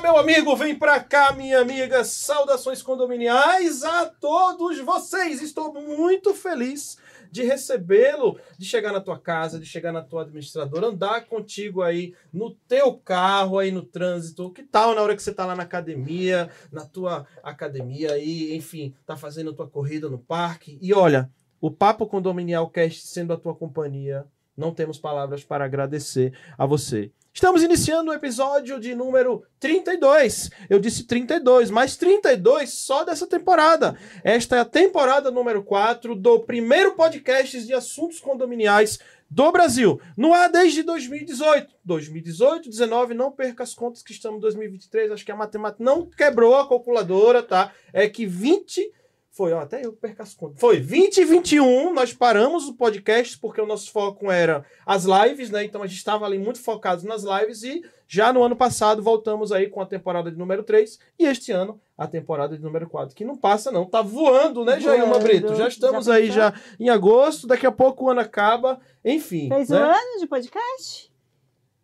meu amigo, vem pra cá, minha amiga. Saudações condominiais a todos vocês. Estou muito feliz de recebê-lo, de chegar na tua casa, de chegar na tua administradora, andar contigo aí no teu carro, aí no trânsito. Que tal na hora que você tá lá na academia, na tua academia aí, enfim, tá fazendo a tua corrida no parque. E olha, o Papo Condominial Cast sendo a tua companhia, não temos palavras para agradecer a você. Estamos iniciando o episódio de número 32. Eu disse 32, mas 32 só dessa temporada. Esta é a temporada número 4 do primeiro podcast de assuntos condominiais do Brasil. No ar desde 2018. 2018, 19, não perca as contas que estamos em 2023. Acho que a matemática não quebrou a calculadora, tá? É que 20 foi, ó, até eu perco as contas. Foi 2021, nós paramos o podcast porque o nosso foco era as lives, né? Então a gente estava ali muito focado nas lives e já no ano passado voltamos aí com a temporada de número 3 e este ano a temporada de número 4, que não passa não, tá voando, né, Jailma Brito? Já estamos já aí já em agosto, daqui a pouco o ano acaba, enfim. Fez né? um ano de podcast?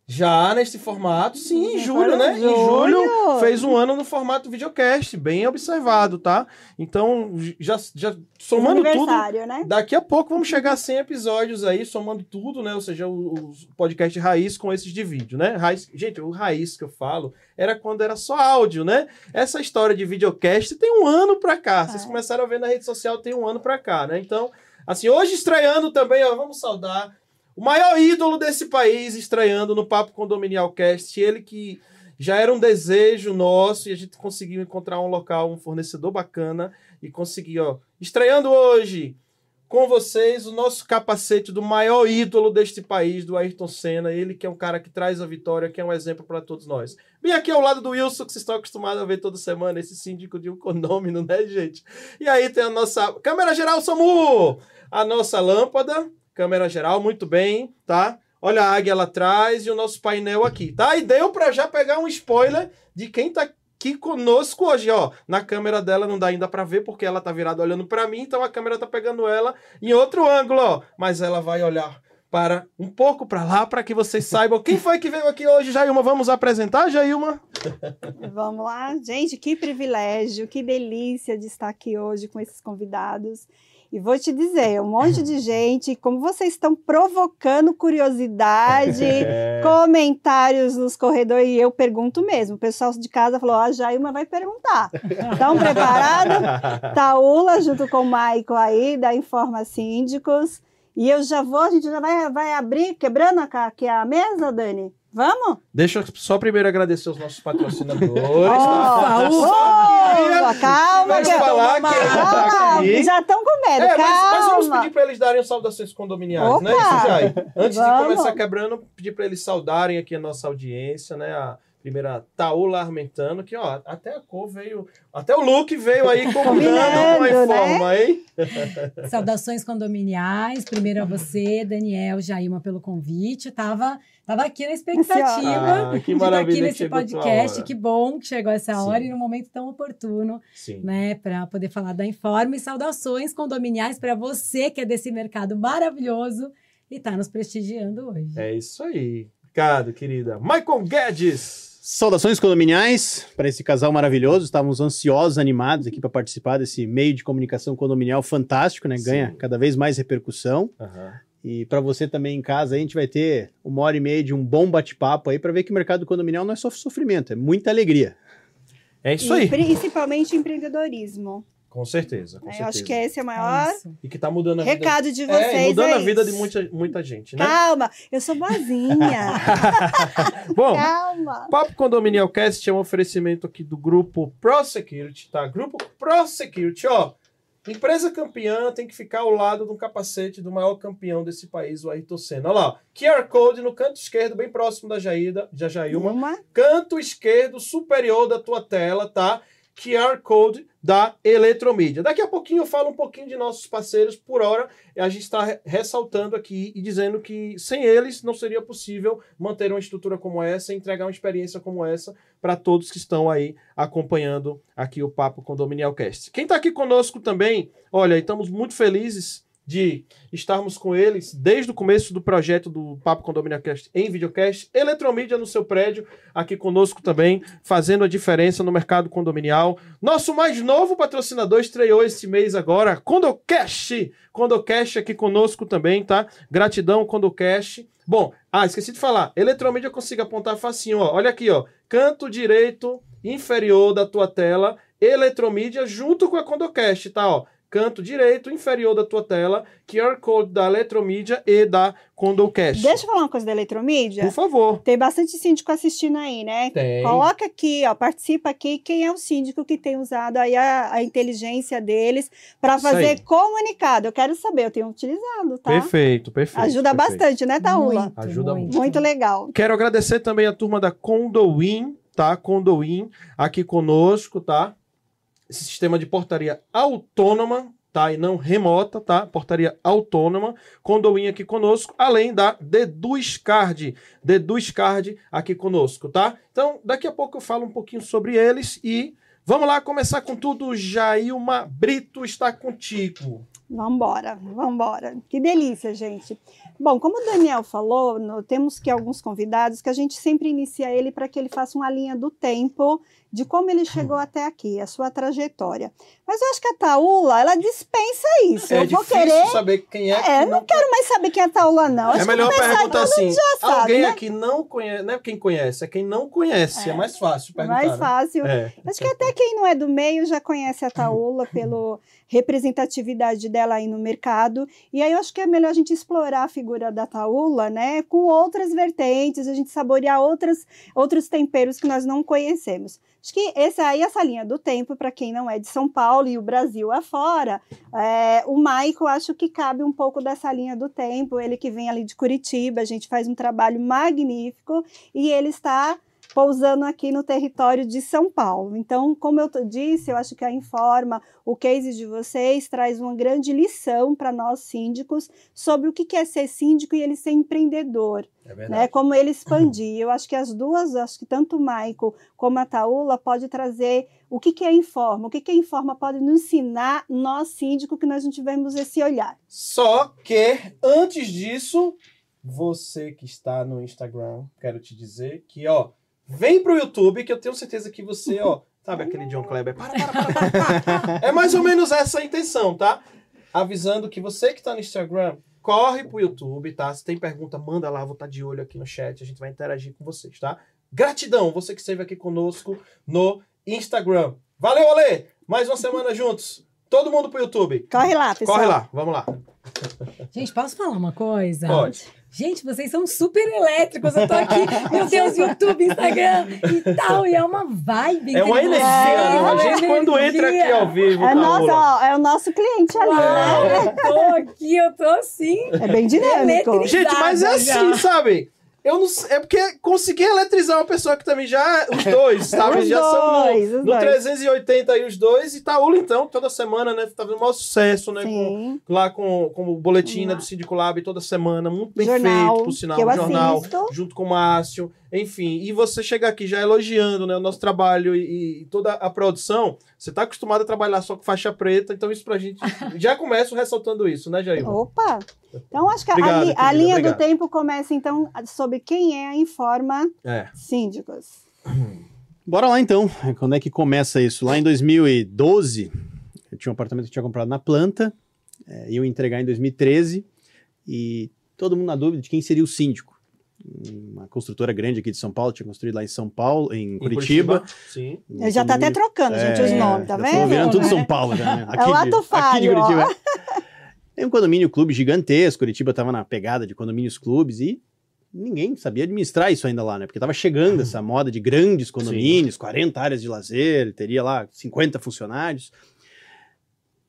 Já neste formato, sim, em julho, né? em julho fez um ano no formato videocast, bem observado, tá? Então, já, já somando tudo, né? Daqui a pouco vamos chegar a 100 episódios aí, somando tudo, né? Ou seja, o, o podcast raiz com esses de vídeo, né? Raiz, gente, o raiz que eu falo era quando era só áudio, né? Essa história de videocast tem um ano pra cá. Vocês É. começaram a ver na rede social tem um ano pra cá, né? Então, assim, hoje estreando também, ó, vamos saudar o maior ídolo desse país estreando no Papo Condominial Cast, ele que já era um desejo nosso e a gente conseguiu encontrar um local, um fornecedor bacana e conseguir, ó, estreando hoje com vocês o nosso capacete do maior ídolo deste país, do Ayrton Senna, ele que é um cara que traz a vitória, que é um exemplo para todos nós. Bem aqui ao lado do Wilson, que vocês estão acostumados a ver toda semana, esse síndico de um condomínio, né, gente? E aí tem a nossa câmera geral, Samu! A nossa lâmpada, câmera geral, muito bem, tá? Olha a águia lá atrás e o nosso painel aqui, tá? E deu para já pegar um spoiler de quem tá aqui conosco hoje, ó. Na câmera dela não dá ainda para ver porque ela tá virada olhando para mim, então a câmera tá pegando ela em outro ângulo, ó. Mas ela vai olhar para um pouco para lá para que vocês saibam quem foi que veio aqui hoje, Jailma. Vamos apresentar, Jailma? Vamos lá. Gente, que privilégio, que delícia de estar aqui hoje com esses convidados. E vou te dizer, um monte de gente, como vocês estão provocando curiosidade, É. comentários nos corredores, e eu pergunto mesmo. O pessoal de casa falou: a Jailma vai perguntar. Estão preparados? Taula, junto com o Maico aí, da Informa Síndicos. E eu já vou, a gente já vai, vai abrir, quebrando a, aqui a mesa, Dani? Vamos? Deixa eu só primeiro agradecer os nossos patrocinadores. Ufa, tá? Ufa, calma, Mas que- falar que tá calma, aqui. já estão com medo, É, mas, mas vamos calma. pedir para eles darem saudações condominiais, né, Opa! isso já. Antes de Vamos. começar quebrando, pedir para eles saudarem aqui a nossa audiência, né? A primeira Taula Armentano, que ó, até a cor veio, até o look veio aí combinando com a Combinando, né? informa, hein? Saudações condominiais. Primeiro a você, Daniel, Jailma, pelo convite. Tava, tava aqui na expectativa Ah, que de estar maravilha aqui nesse podcast. Que bom que chegou essa hora Sim. e no momento tão oportuno, Sim. né, para poder falar da Informe. Saudações condominiais para você que é desse mercado maravilhoso e está nos prestigiando hoje. É isso aí. Obrigado, querida. Michael Guedes. Saudações condominiais para esse casal maravilhoso. Estávamos ansiosos, animados aqui para participar desse meio de comunicação condominial fantástico, né? Ganha Sim. cada vez mais repercussão. Aham. E para você também em casa, a gente vai ter uma hora e meia de um bom bate-papo aí para ver que o mercado condominial não é só sofrimento, é muita alegria. É isso E aí. principalmente empreendedorismo. Com certeza, com né? Eu certeza. acho que esse é o maior É. E que tá mudando a vida. recado de É, vocês. mudando é a vida isso. de muita, muita gente, né? Calma, eu sou boazinha. Bom, Calma. Papo Condominial Cast é um oferecimento aqui do grupo ProSecurity, tá? Grupo ProSecurity, ó. Empresa campeã tem que ficar ao lado do capacete do maior campeão desse país, o Ayrton Senna. Olha lá. QR Code no canto esquerdo, bem próximo da Jaída, da Jailma. Uma. Canto esquerdo superior da tua tela, tá? QR Code da Eletromídia. Daqui a pouquinho eu falo um pouquinho de nossos parceiros. Por hora, a gente está ressaltando aqui e dizendo que sem eles não seria possível manter uma estrutura como essa e entregar uma experiência como essa para todos que estão aí acompanhando aqui o Papo Condominial Cast. Quem está aqui conosco também, olha, estamos muito felizes de estarmos com eles desde o começo do projeto do Papo Condominial Cast em videocast, Eletromídia no seu prédio, aqui conosco também, fazendo a diferença no mercado condominial. Nosso mais novo patrocinador estreou esse mês agora, Condocast. Condocast aqui conosco também, tá? Gratidão, Condocast. Bom, ah, esqueci de falar. Eletromídia eu consigo apontar facinho, ó. Olha aqui, ó. Canto direito inferior da tua tela, Eletromídia junto com a Condocast, tá, ó. Canto direito inferior da tua tela, QR Code da Eletromídia e da Condocast. Deixa eu falar uma coisa da Eletromídia. Por favor. Tem bastante síndico assistindo aí, né? Tem. Coloca aqui, ó, participa aqui quem é o síndico que tem usado aí a, a inteligência deles para aí. fazer comunicado. Eu quero saber, eu tenho utilizado, tá? Perfeito, perfeito. Ajuda perfeito. bastante, né, Taula? Muito, Ajuda muito. Muito legal. Quero agradecer também a turma da Condoin, tá? Condoin aqui conosco, tá? Esse sistema de portaria autônoma, tá? E não remota, tá? Portaria autônoma. Condoin aqui conosco, além da Deduzcard. Deduzcard aqui conosco, tá? Então, daqui a pouco eu falo um pouquinho sobre eles e Vamos lá começar com tudo. Jailma Brito está contigo. Vambora, vambora. Que delícia, gente. Bom, como o Daniel falou, no- temos que alguns convidados que a gente sempre inicia ele para que ele faça uma linha do tempo de como ele chegou até aqui, a sua trajetória. Mas eu acho que a Taula, ela dispensa isso. é eu vou difícil querer. saber quem é. que É, não quero mais saber quem é a Taula, não. Acho É que melhor perguntar assim: já sabe, alguém né? aqui não conhece, não é quem conhece, é quem não conhece. É, É. mais fácil perguntar. mais né? fácil. É. Acho que até quem não é do meio já conhece a Taula pela representatividade dela aí no mercado. E aí eu acho que é melhor a gente explorar a figura da Taula, né, com outras vertentes, a gente saborear outras, outros temperos que nós não conhecemos. Acho que esse aí, essa linha do tempo, para quem não é de São Paulo e o Brasil afora, é, o Maico acho que cabe um pouco dessa linha do tempo. Ele que vem ali de Curitiba, a gente faz um trabalho magnífico e ele está pousando aqui no território de São Paulo. Então, como eu disse, eu acho que a Informa, o case de vocês, traz uma grande lição para nós síndicos sobre o que é ser síndico e ele ser empreendedor É verdade. né? Como ele expandir. Eu acho que as duas, acho que tanto o Maico como a Taula pode trazer o que, que é Informa, o que, que é Informa pode nos ensinar, nós síndico, que nós não tivemos esse olhar. Só que, antes disso, você que está no Instagram, quero te dizer que, ó, vem pro YouTube, que eu tenho certeza que você, ó, sabe aquele John Kleber? Para, para, para, para, para. É mais ou menos essa a intenção, tá? Avisando que você que tá no Instagram, corre pro YouTube, tá? Se tem pergunta, manda lá, vou estar de olho aqui no chat, a gente vai interagir com vocês, tá? Gratidão, você que esteve aqui conosco no Instagram. Valeu, Ale! Mais uma semana juntos. Todo mundo pro YouTube. Corre lá, pessoal. Corre lá, vamos lá. Gente, posso falar uma coisa? Pode. Gente, vocês são super elétricos. Eu tô aqui, meu Deus, YouTube, Instagram e tal. E é uma vibe. É uma energia, viu? uma A gente quando entra aqui energia. ao vivo, É, Paola, nosso, ó, é o nosso cliente ali, né? Uau, eu tô aqui, eu tô assim. É bem dinâmico. Gente, mas é já. assim, sabe? Eu não sei, é porque consegui eletrizar uma pessoa que também já. Os dois, sabe? Os já dois, são os no, no dois. 380 aí os dois. E Taúla, então, toda semana, né? Tá vendo o maior sucesso, né? Com, lá com, com o boletim né, do Síndico Lab toda semana. Muito bem Jornal, feito, por sinal. um jornal, assisto. junto com o Márcio. Enfim, e você chegar aqui já elogiando né, o nosso trabalho e, e toda a produção. Você tá acostumado a trabalhar só com faixa preta, então isso pra gente. Já começo ressaltando isso, né, Jair? Opa! Então, acho que a Obrigado, li- a, linha obrigado. do tempo começa, então, sobre quem é a Informa É. Síndicos. Bora lá então. Quando é que começa isso? Lá em 2012, eu tinha um apartamento que eu tinha comprado na planta, é, ia entregar em 2013 e todo mundo na dúvida de quem seria o síndico. Uma construtora grande aqui de São Paulo, tinha construído lá em São Paulo, em, Em Curitiba. Sim. Um Ele já tá até trocando, gente, os É, nomes, tá vendo? virando tudo né? São Paulo já, né? É o ato de, aqui de ó. Curitiba. Tem um condomínio clube gigantesco, Curitiba tava na pegada de condomínios clubes e ninguém sabia administrar isso ainda lá, né? Porque tava chegando essa moda de grandes condomínios, 40 áreas de lazer, teria lá 50 funcionários.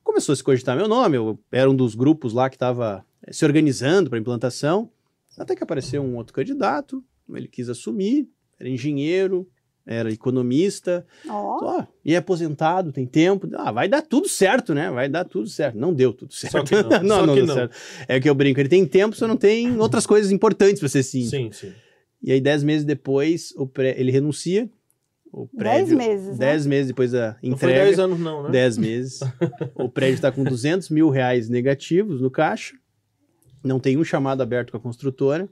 Começou a se cogitar meu nome, eu era um dos grupos lá que estava se organizando para implantação, até que apareceu um outro candidato, ele quis assumir, era engenheiro, era economista, Ó, Ó, e é aposentado, tem tempo. Ah, vai dar tudo certo, né? Vai dar tudo certo. Não deu tudo certo. Só que não, não, só não que deu não. certo. É o que eu brinco, ele tem tempo, só não tem outras coisas importantes para ser síndico. Sim, sim. E aí, dez meses depois, o pré- ele renuncia. O Dez prédio, meses, né? Dez meses depois da Não foi entrega. 10 anos, não, né? 10 meses. o prédio está com 200 mil reais negativos no caixa. Não tem um chamado aberto com a construtora.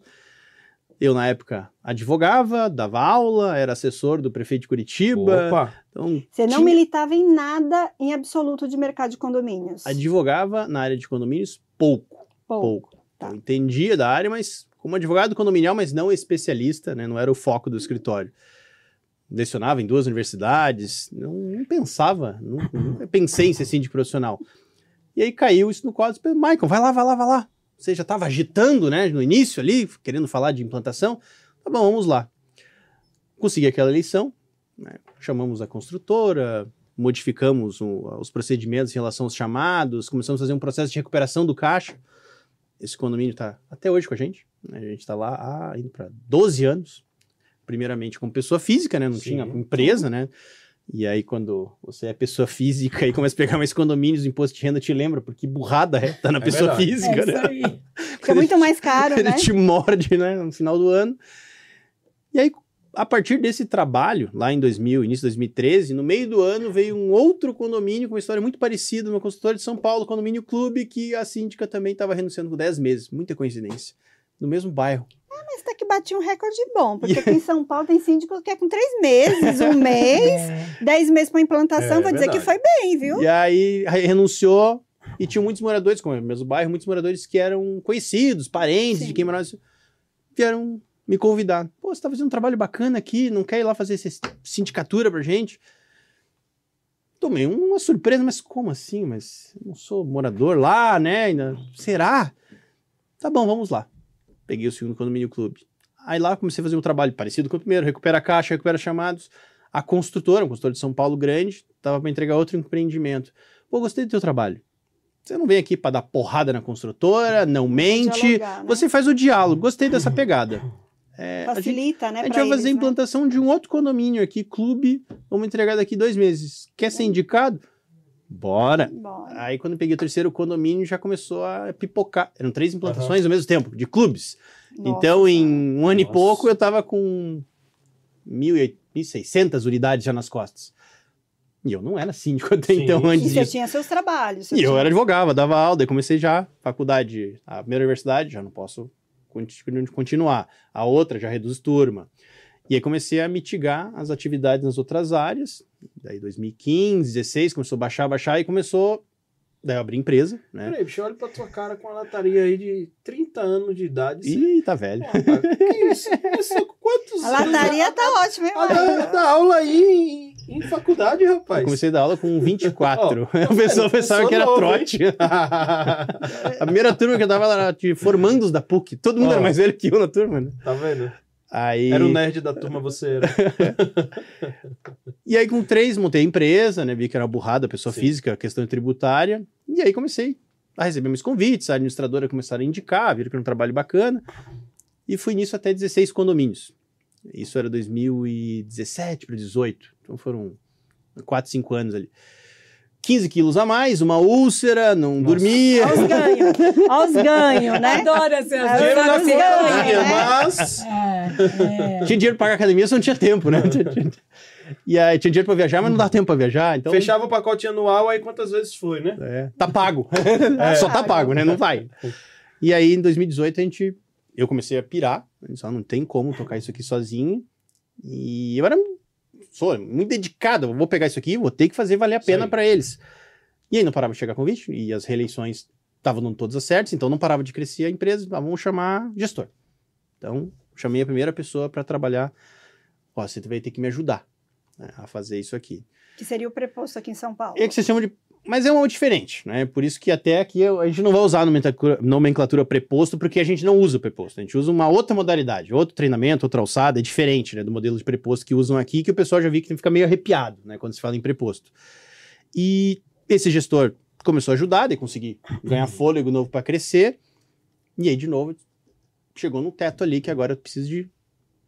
Eu, na época, advogava, dava aula, era assessor do prefeito de Curitiba. Opa! Então, você não tinha- militava em nada em absoluto de mercado de condomínios. advogava na área de condomínios pouco, Pouco. pouco. tá. Eu entendia da área, mas como advogado condominial, mas não especialista, né? Não era o foco do escritório. Lecionava em duas universidades, não, não pensava, não, nunca pensei em ser síndico profissional. E aí caiu isso no quadro, Michael, vai lá, vai lá, vai lá. Você já estava agitando, né, no início ali, querendo falar de implantação. Tá bom, vamos lá. Consegui aquela eleição, né, chamamos a construtora, modificamos o- os procedimentos em relação aos chamados, começamos a fazer um processo de recuperação do caixa. Esse condomínio está até hoje com a gente. né? A gente está lá há, indo para 12 anos. Primeiramente como pessoa física, né? Não Sim. tinha empresa, né? E aí, quando você é pessoa física e começa a pegar mais condomínios, o imposto de renda te lembra, porque burrada é, tá na É pessoa verdade. física, É né? isso aí. Fica muito mais caro, Ele né? te morde, né, no final do ano. E aí a partir desse trabalho, lá em 2000, início de 2013, no meio do ano veio um outro condomínio com uma história muito parecida, uma consultora de São Paulo, Condomínio Clube, que a síndica também estava renunciando com 10 meses. Muita coincidência. No mesmo bairro. Mas até que batia um recorde bom, porque aqui em São Paulo tem síndico que é com três meses, um mês, É. dez meses para implantação, É, vou dizer que foi bem, viu? E aí re- renunciou e tinha muitos moradores, como é o mesmo bairro, muitos moradores que eram conhecidos, parentes Sim. de quem morava. Vieram me convidar. Pô, você tá fazendo um trabalho bacana aqui, não quer ir lá fazer essa sindicatura pra gente? Tomei uma surpresa, mas como assim? Mas eu não sou morador lá, né? Ainda- Será? Tá bom, vamos lá. Peguei o segundo condomínio clube. Aí lá comecei a fazer um trabalho parecido com o primeiro, recupera a caixa, recupera chamados. A construtora, uma construtora de São Paulo grande, tava para entregar outro empreendimento. Pô, gostei do teu trabalho. Você não vem aqui para dar porrada na construtora, não mente. Dialogar, né? Você faz o diálogo. Gostei dessa pegada. É, a gente, Facilita, né? a gente vai fazer a eles, né? implantação de um outro condomínio aqui, clube. Vamos entregar daqui dois meses. Quer ser indicado? Bora. Bom, Aí, quando eu peguei o terceiro condomínio, já começou a pipocar. Eram três implantações ao mesmo tempo, de clubes. nossa então, em um ano e Nossa. pouco, eu tava com 1.600 unidades já nas costas. E eu não era síndico até Sim. então, E antes você disso. tinha seus trabalhos. você E eu tinha- era advogado, dava aula, daí comecei já faculdade, a primeira universidade, já não posso conti- continuar. A outra já reduz turma. E aí comecei a mitigar as atividades nas outras áreas. Daí 2015, 16, começou a baixar, baixar e começou. Daí eu abri empresa, né? Peraí, bicho, olha pra tua cara com uma lataria aí de 30 anos de idade. Você... Ih, tá velho. Pô, que isso? Começou com quantos A lataria tá ótima, hein, A da, da aula aí em, em faculdade, rapaz. Eu comecei a dar aula com 24. Ó, o pessoal pensava que era novo, trote. a primeira turma que eu dava era de formandos da PUC. Todo mundo Ó. era mais velho que eu na turma, né? Tá vendo? Aí... Era o nerd da turma, você era. E aí, com três, montei a empresa, né? Vi que era burrada, pessoa Sim. física, questão tributária. E aí comecei a receber meus convites, a administradora começaram a indicar, viram que era um trabalho bacana. E fui nisso até 16 condomínios. Isso era 2017 para 18. Então foram 4, 5 anos ali. 15 quilos a mais, uma úlcera, não Nossa. dormia. Olha os ganhos. Olha os ganhos, né? Adoro essas É, Dinheiro na academia, né? mas... É, é. Tinha dinheiro para pagar academia, só não tinha tempo, né? E aí tinha dinheiro para viajar, mas não dá tempo para viajar. Então, Fechava o pacote anual, aí quantas vezes foi, né? É, tá pago. É. Só tá pago, né? Não vai. E aí, em 2018, a gente. Eu comecei a pirar. A gente só não tem como tocar isso aqui sozinho. E eu era. Sou muito dedicado. Vou pegar isso aqui, vou ter que fazer valer a pena para eles. E aí não parava de chegar convite. E as reeleições estavam dando todas as certas, então não parava de crescer a empresa. Ah, vamos chamar gestor. Então, chamei a primeira pessoa para trabalhar. Ó, você vai ter que me ajudar né, a fazer isso aqui. Que seria o preposto aqui em São Paulo. É que vocês chamam de. Mas é um algo diferente, né? Por isso que até aqui a gente não vai usar nomenclatura, preposto, porque a gente não usa o preposto. A gente usa uma outra modalidade, outro treinamento, outra alçada, é diferente, né? Do modelo de preposto que usam aqui, que o pessoal já viu que fica meio arrepiado, né? Quando se fala em preposto. E esse gestor começou a ajudar, daí consegui ganhar fôlego novo para crescer. E aí, de novo, chegou no teto ali que agora eu preciso de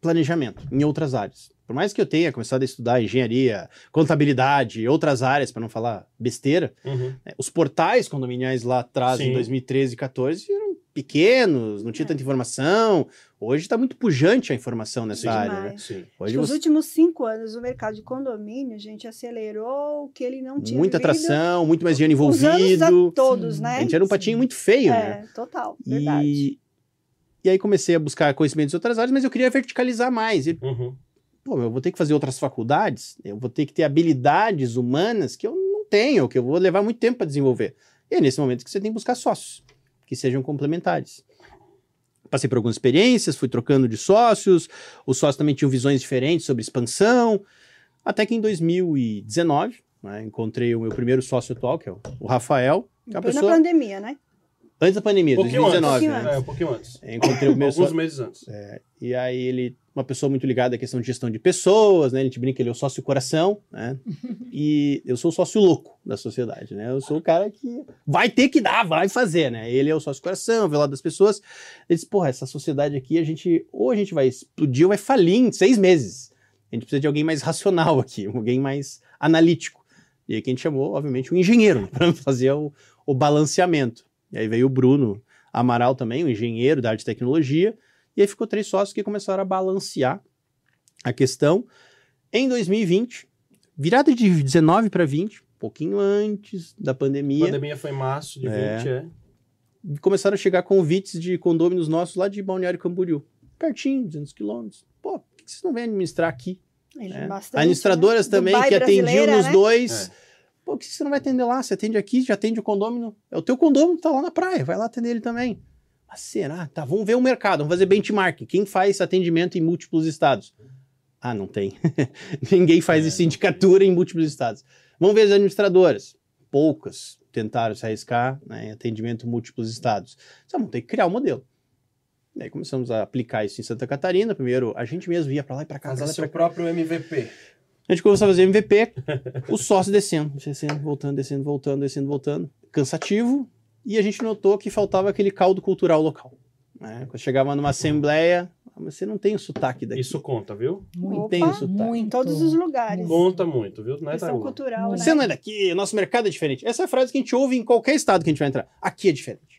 planejamento em outras áreas. Por mais que eu tenha começado a estudar engenharia, contabilidade, outras áreas, para não falar besteira, Uhum. né, os portais condominiais lá atrás, em Sim. 2013 e 14, eram pequenos, não tinha É. tanta informação. Hoje está muito pujante a informação nessa Sim, área. Né? Sim. Hoje que os você últimos cinco anos o mercado de condomínio, gente, acelerou o que ele não tinha muita vivido atração, muito mais dinheiro os anos envolvido. a todos, Sim. né? A gente era um patinho muito feio, né? É, total, verdade. E, e aí comecei a buscar conhecimentos de outras áreas, mas eu queria verticalizar mais. E, Uhum. pô, eu vou ter que fazer outras faculdades, eu vou ter que ter habilidades humanas que eu não tenho, que eu vou levar muito tempo para desenvolver. E é nesse momento que você tem que buscar sócios, que sejam complementares. Passei por algumas experiências, fui trocando de sócios, os sócios também tinham visões diferentes sobre expansão, até que em 2019, né, encontrei o meu primeiro sócio atual, que é o, Rafael, que é uma Foi na pessoa, pandemia, né? Antes da pandemia, Um pouquinho antes. 2019, pouquinho né? É, um pouquinho antes. Encontrei o primeiro Alguns sócio, meses antes. e aí ele, uma pessoa muito ligada à questão de gestão de pessoas, né? A gente brinca, ele é o sócio coração, né? E eu sou o sócio louco da sociedade, né? Eu sou o cara que vai ter que dar, vai fazer, né? Ele é o sócio coração, vê lá das pessoas. Ele disse, porra, essa sociedade aqui, a gente, ou a gente vai explodir ou vai falir em seis meses. A gente precisa de alguém mais racional aqui, alguém mais analítico. E aí que a gente chamou, obviamente, um engenheiro, né? para fazer o, o balanceamento. E aí veio o Bruno Amaral também, um engenheiro da arte e tecnologia, e aí ficou três sócios que começaram a balancear a questão. Em 2020, virada de 19 para 20, um pouquinho antes da A pandemia, pandemia foi em março de É. 20, é. começaram a chegar convites de condôminos nossos lá de Balneário Camboriú. Pertinho, 200 quilômetros. Pô, por que vocês não vêm administrar aqui? né? Bastante, Administradoras né? também, Dubai que atendiam nos né? dois. É. Pô, por que você não vai atender lá? Você atende aqui, já atende o condômino. É o teu condômino que tá lá na praia, vai lá atender ele também. Mas será? Tá, vamos ver o mercado, vamos fazer benchmark. Quem faz atendimento em múltiplos estados? Ah, não tem. Ninguém faz É, sindicatura em múltiplos estados. Vamos ver as administradoras. Poucas tentaram se arriscar né, em atendimento em múltiplos estados. Só vamos ter que criar um modelo. Daí começamos a aplicar isso em Santa Catarina. Primeiro, a gente mesmo ia para lá e para pra Fazer seu pra próprio MVP. A gente começou a fazer MVP, o sócio descendo, descendo, voltando, descendo, voltando, descendo, voltando. Cansativo. E a gente notou que faltava aquele caldo cultural local. né? Quando chegava numa assembleia, "Ah, mas você não tem o sotaque daqui. Isso conta, viu? não Opa, tem o sotaque. Muito. Em todos os lugares. Conta muito, viu? Não é Questão cultural, né? Você não é daqui, o nosso mercado é diferente. Essa é a frase que a gente ouve em qualquer estado que a gente vai entrar. Aqui é diferente.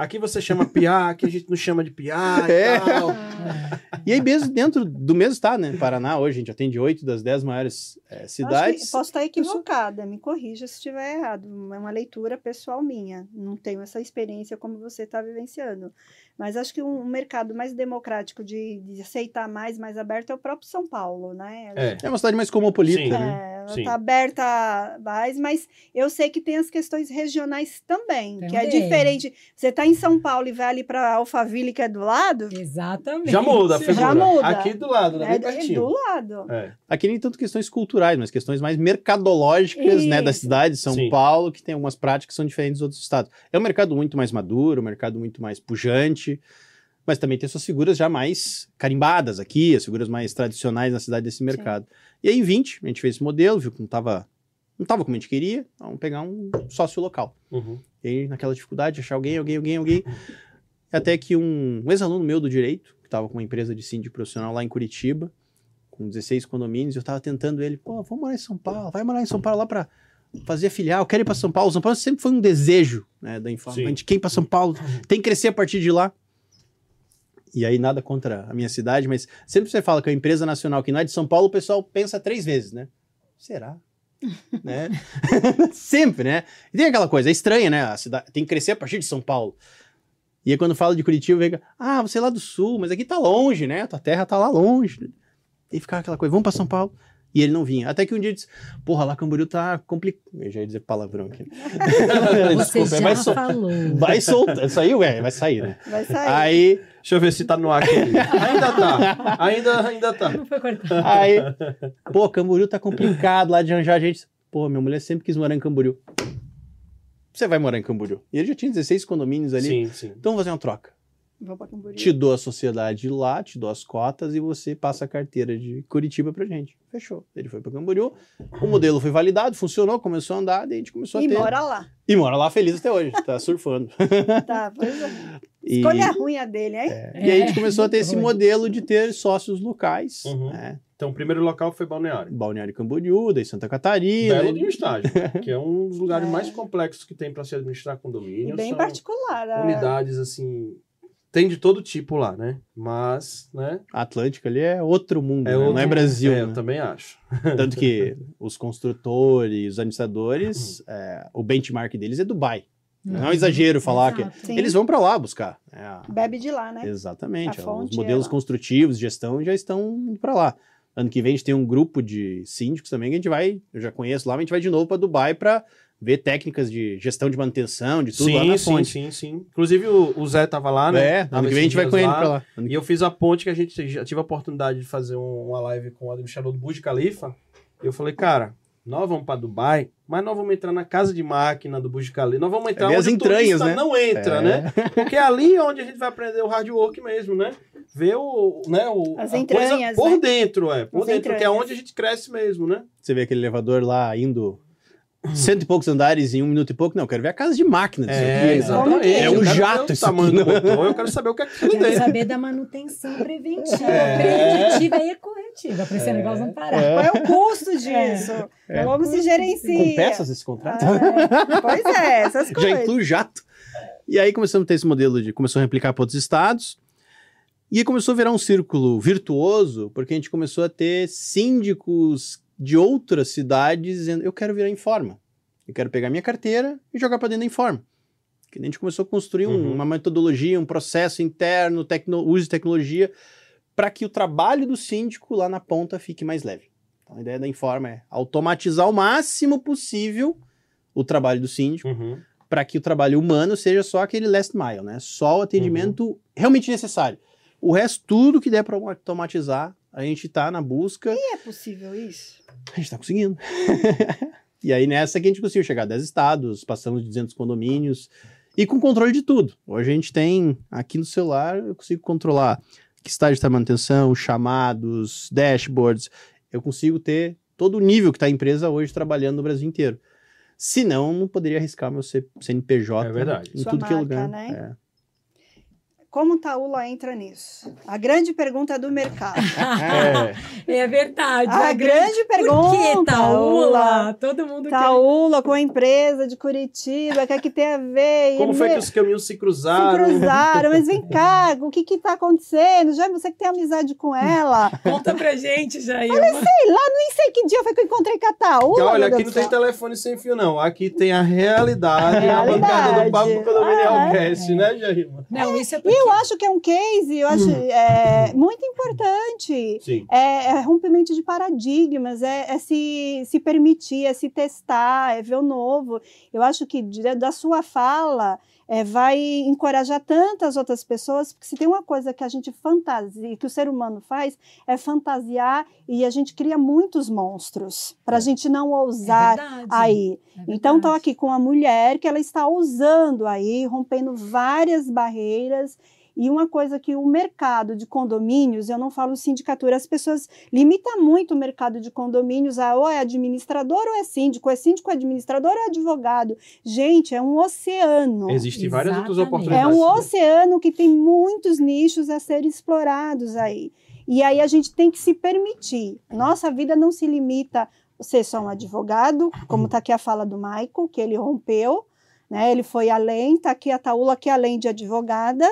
Aqui você chama piá, aqui a gente não chama de piá e É. tal. E aí, mesmo dentro do mesmo estado, né? Paraná, hoje a gente atende oito das dez maiores que cidades. posso estar equivocada, me corrija se estiver errado. É uma leitura pessoal minha. Não tenho essa experiência como você está vivenciando. Mas acho que um mercado mais democrático de, de aceitar mais, mais aberto é o próprio São Paulo, né? É. É uma cidade mais cosmopolita, Sim. né? É, ela está aberta mais, mas eu sei que tem as questões regionais também, que é Também. diferente. Você está em São Paulo e vai ali para Alphaville, que é do lado, Exatamente. Já muda a figura. Já muda. Aqui do lado, né? é, é pertinho. do lado. É. Aqui nem tanto questões culturais, mas questões mais mercadológicas, né, da Isso. cidade de São Sim. Paulo, que tem algumas práticas que são diferentes dos outros estados. É um mercado muito mais maduro, um mercado muito mais pujante, mas também tem suas figuras já mais carimbadas aqui, as figuras mais tradicionais na cidade desse mercado. E aí, em 20, a gente fez esse modelo, viu que não estava não tava como a gente queria, vamos pegar um sócio local. Uhum. E aí, naquela dificuldade, de achar alguém, alguém, alguém, alguém. Até que um, um ex-aluno meu do direito, que estava com uma empresa de síndico profissional lá em Curitiba, com 16 condomínios, eu estava tentando ele, pô, vamos morar em São Paulo, vai morar em São Paulo lá para fazer filial, quero ir para São Paulo. São Paulo sempre foi um desejo né, da infância. Sim. A gente quer ir para São Paulo, tem que crescer a partir de lá. E aí, nada contra a minha cidade, mas sempre você fala que é uma empresa nacional que não é de São Paulo, o pessoal pensa três vezes, né? Será? né? sempre, né? E tem aquela coisa, é estranha, né? A cidade tem que crescer a partir de São Paulo. E aí, quando fala de Curitiba, vem, ah, você é lá do sul, mas aqui tá longe, né? Tua terra tá lá longe. E ficava aquela coisa, vamos para São Paulo. E ele não vinha. Até que um dia ele disse, porra, lá Camboriú tá complicado. Eu já ia dizer palavrão aqui. Você Desculpa, já vai, sol... falou. vai soltar. Saiu, é, vai sair, né? Vai sair. Aí, Deixa eu ver se tá no ar aqui. ainda tá. Ainda, ainda tá. Não foi cortado. aí, pô, Camboriú tá complicado lá de arranjar gente. Pô, minha mulher sempre quis morar em Camboriú. Você vai morar em Camboriú. E ele já tinha 16 condomínios ali. Sim, sim. Então vamos fazer uma troca. Vou pra Camboriú. Te dou a sociedade lá, te dou as cotas e você passa a carteira de Curitiba pra gente. Fechou. Ele foi pra Camboriú, o modelo foi validado, funcionou, começou a andar, daí a gente começou a E ter. mora lá. E mora lá feliz até hoje, tá surfando. Tá, pois é. E, Escolha ruim a dele, hein? e aí a gente começou a ter esse Ruim. modelo de ter sócios locais, Uhum. né? Então, o primeiro local foi Balneário. Balneário Camboriú, daí Santa Catarina. Belo de um estágio, que é um dos lugares É. mais complexos que tem para se administrar E condomínio. bem São particular. a- unidades assim, tem de todo tipo lá, né? Mas, né? A Atlântica ali é outro mundo, né? outro- não é Brasil. É, eu né? também acho. Tanto que os construtores, os administradores, é, o benchmark deles é Dubai. Não é um exagero falar que Exato. Sim. eles vão para lá buscar. É a- Bebe de lá, né? Exatamente. A ó, fonte Os é modelos lá. construtivos, gestão já estão indo para lá. Ano que vem a gente tem um grupo de síndicos também que a gente vai, eu já conheço lá, mas a gente vai de novo para Dubai para ver técnicas de gestão de manutenção, de tudo lá na sim, sim, fonte. sim, sim. Inclusive o, o Zé tava lá, né? É, ano que vem a gente vai com ele para lá. E eu fiz a ponte que a gente já tive a oportunidade de fazer um- uma live com o administrador do Burj Khalifa. E eu falei, cara, nós vamos para Dubai, mas nós vamos entrar na casa de máquina do Burj Khalifa. Nós vamos entrar ver onde as o turista entranhas, né? não entra, É. né? Porque é ali onde a gente vai aprender o hard work mesmo, né? Ver o, né, o As a entranhas, coisa por né? dentro, é. Por As dentro, que é entranhas. onde a gente cresce mesmo, né? Você vê aquele elevador lá indo cento e poucos andares em um minuto e pouco. Não, eu quero ver a casa de máquina disso aqui. né? exatamente. É um jato isso tamanho aqui, do não é? motor, eu quero saber o que é que tem Quero dentro. saber da manutenção preventiva. É. Preventiva e corretiva, para esse negócio não parar. Qual é o custo disso? É. Como se gerencia? Com peças esse contrato? Ah, pois é, essas Já coisas. inclui o jato. E aí começamos a ter esse modelo de. Começou a replicar para outros estados. E aí começou a virar um círculo virtuoso, porque a gente começou a ter síndicos de outras cidades dizendo: eu quero virar Informa. Eu quero pegar minha carteira e jogar para dentro da Informa. Que a gente começou a construir um- Uhum. uma metodologia, um processo interno, tecno, uso de tecnologia, para que o trabalho do síndico lá na ponta fique mais leve. Então, a ideia da Informa é automatizar o máximo possível o trabalho do síndico Uhum. para que o trabalho humano seja só aquele last mile, né? Só o atendimento realmente necessário. O resto, tudo que der para automatizar, a gente está na busca, É possível isso? a gente está conseguindo. e aí nessa que a gente conseguiu chegar a 10 estados, passamos de 200 condomínios e com controle de tudo. Hoje a gente tem aqui no celular, eu consigo controlar que estágio está a manutenção, chamados, dashboards. Eu consigo ter todo o nível que está a empresa hoje trabalhando no Brasil inteiro. Senão, não poderia arriscar meu CNPJ É verdade. em Sua tudo que é marca, lugar. né? É. Como Taula entra nisso? A grande pergunta do mercado. É. É verdade. A é grande Por que pergunta, Taula? Todo mundo quer... Taula com a empresa de Curitiba, o que é que tem a ver? E Como é foi que os caminhos se se cruzaram? cruzaram? Mas vem cá, o que que tá acontecendo? Já você que tem amizade com ela? Conta pra gente, Jair. Sei lá, nem sei que dia foi que eu encontrei com a Taula. Olha, aqui não tem telefone sem fio, não. Aqui tem a realidade, a Realidade. bancada do Papo Condominial Ah, é. Cast, né, Jairma? Não, isso é E porque... eu acho que é um case, eu acho é, muito importante. Sim. É, é rompimento de paradigmas, é, é se, se permitir, é se testar, é ver o novo. Eu acho que da sua fala é, vai encorajar tantas outras pessoas, porque se tem uma coisa que a gente fantasia, que o ser humano faz, é fantasiar e a gente cria muitos monstros para a gente não É ousar verdade. aí. é Então, estou aqui com a mulher que ela está usando aí, rompendo várias barreiras. E uma coisa que o mercado de condomínios, eu não falo sindicatura, as pessoas limitam muito o mercado de condomínios a ou é administrador ou é síndico, é síndico, é administrador ou é advogado. Gente, é um oceano. Existem várias outras Exatamente. É oportunidades. um oceano que tem muitos nichos a serem explorados aí. E aí a gente tem que se permitir. Nossa vida não se limita a ser só um advogado, como está aqui a fala do Michael, que ele rompeu, né? Ele foi além, está aqui a Taula, que é além de advogada,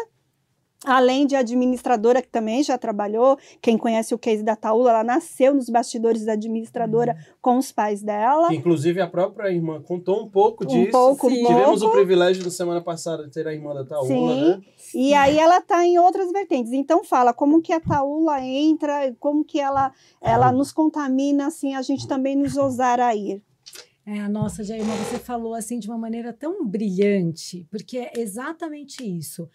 além de administradora, que também já trabalhou. Quem conhece o case da Taula, ela nasceu nos bastidores da administradora com os pais dela. Inclusive, a própria irmã contou um pouco Um disso. pouco, Sim. Tivemos o pouco. privilégio da semana passada de ter a irmã da Taula, Sim. né? E aí ela está em outras vertentes. Então fala como que a Taula entra, como que ela, ela nos contamina, assim, a gente também nos ousar a ir. É, nossa, Jairma, você falou assim de uma maneira tão brilhante, porque é exatamente isso.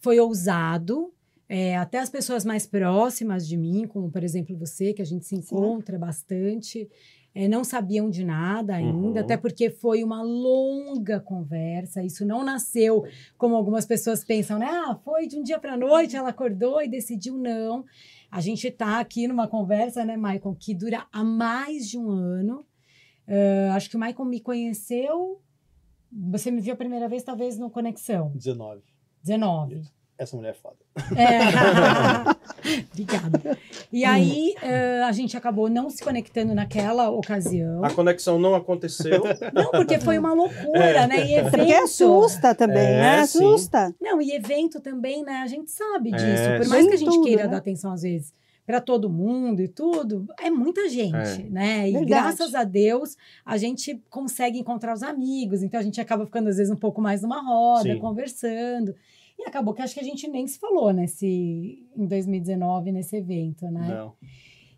Foi ousado, é, até as pessoas mais próximas de mim, como por exemplo você, que a gente se encontra bastante, é, não sabiam de nada ainda, Uhum. até porque foi uma longa conversa. Isso não nasceu como algumas pessoas pensam, né? Ah, foi de um dia para noite, ela acordou e decidiu não. A gente está aqui numa conversa, né, Maicon, que dura há mais de um ano. Ah, acho que o Maicon me conheceu. Você me viu a primeira vez, talvez, no Conexão. 19. 19. Essa mulher é foda. É. Obrigada. E aí, ah, a gente acabou não se conectando naquela ocasião. A conexão não aconteceu. Não, porque foi uma loucura, né? E evento. Porque assusta também, É, né? sim. Assusta. Não, e evento também, né? A gente sabe disso. É, Por mais sim. que a gente Tudo, queira né? dar atenção, às vezes, para todo mundo e tudo, é muita gente, É. né? E Verdade. graças a Deus, a gente consegue encontrar os amigos. Então, a gente acaba ficando, às vezes, um pouco mais numa roda, Sim. conversando. E acabou que acho que a gente nem se falou nesse, em 2019, nesse evento, né? Não.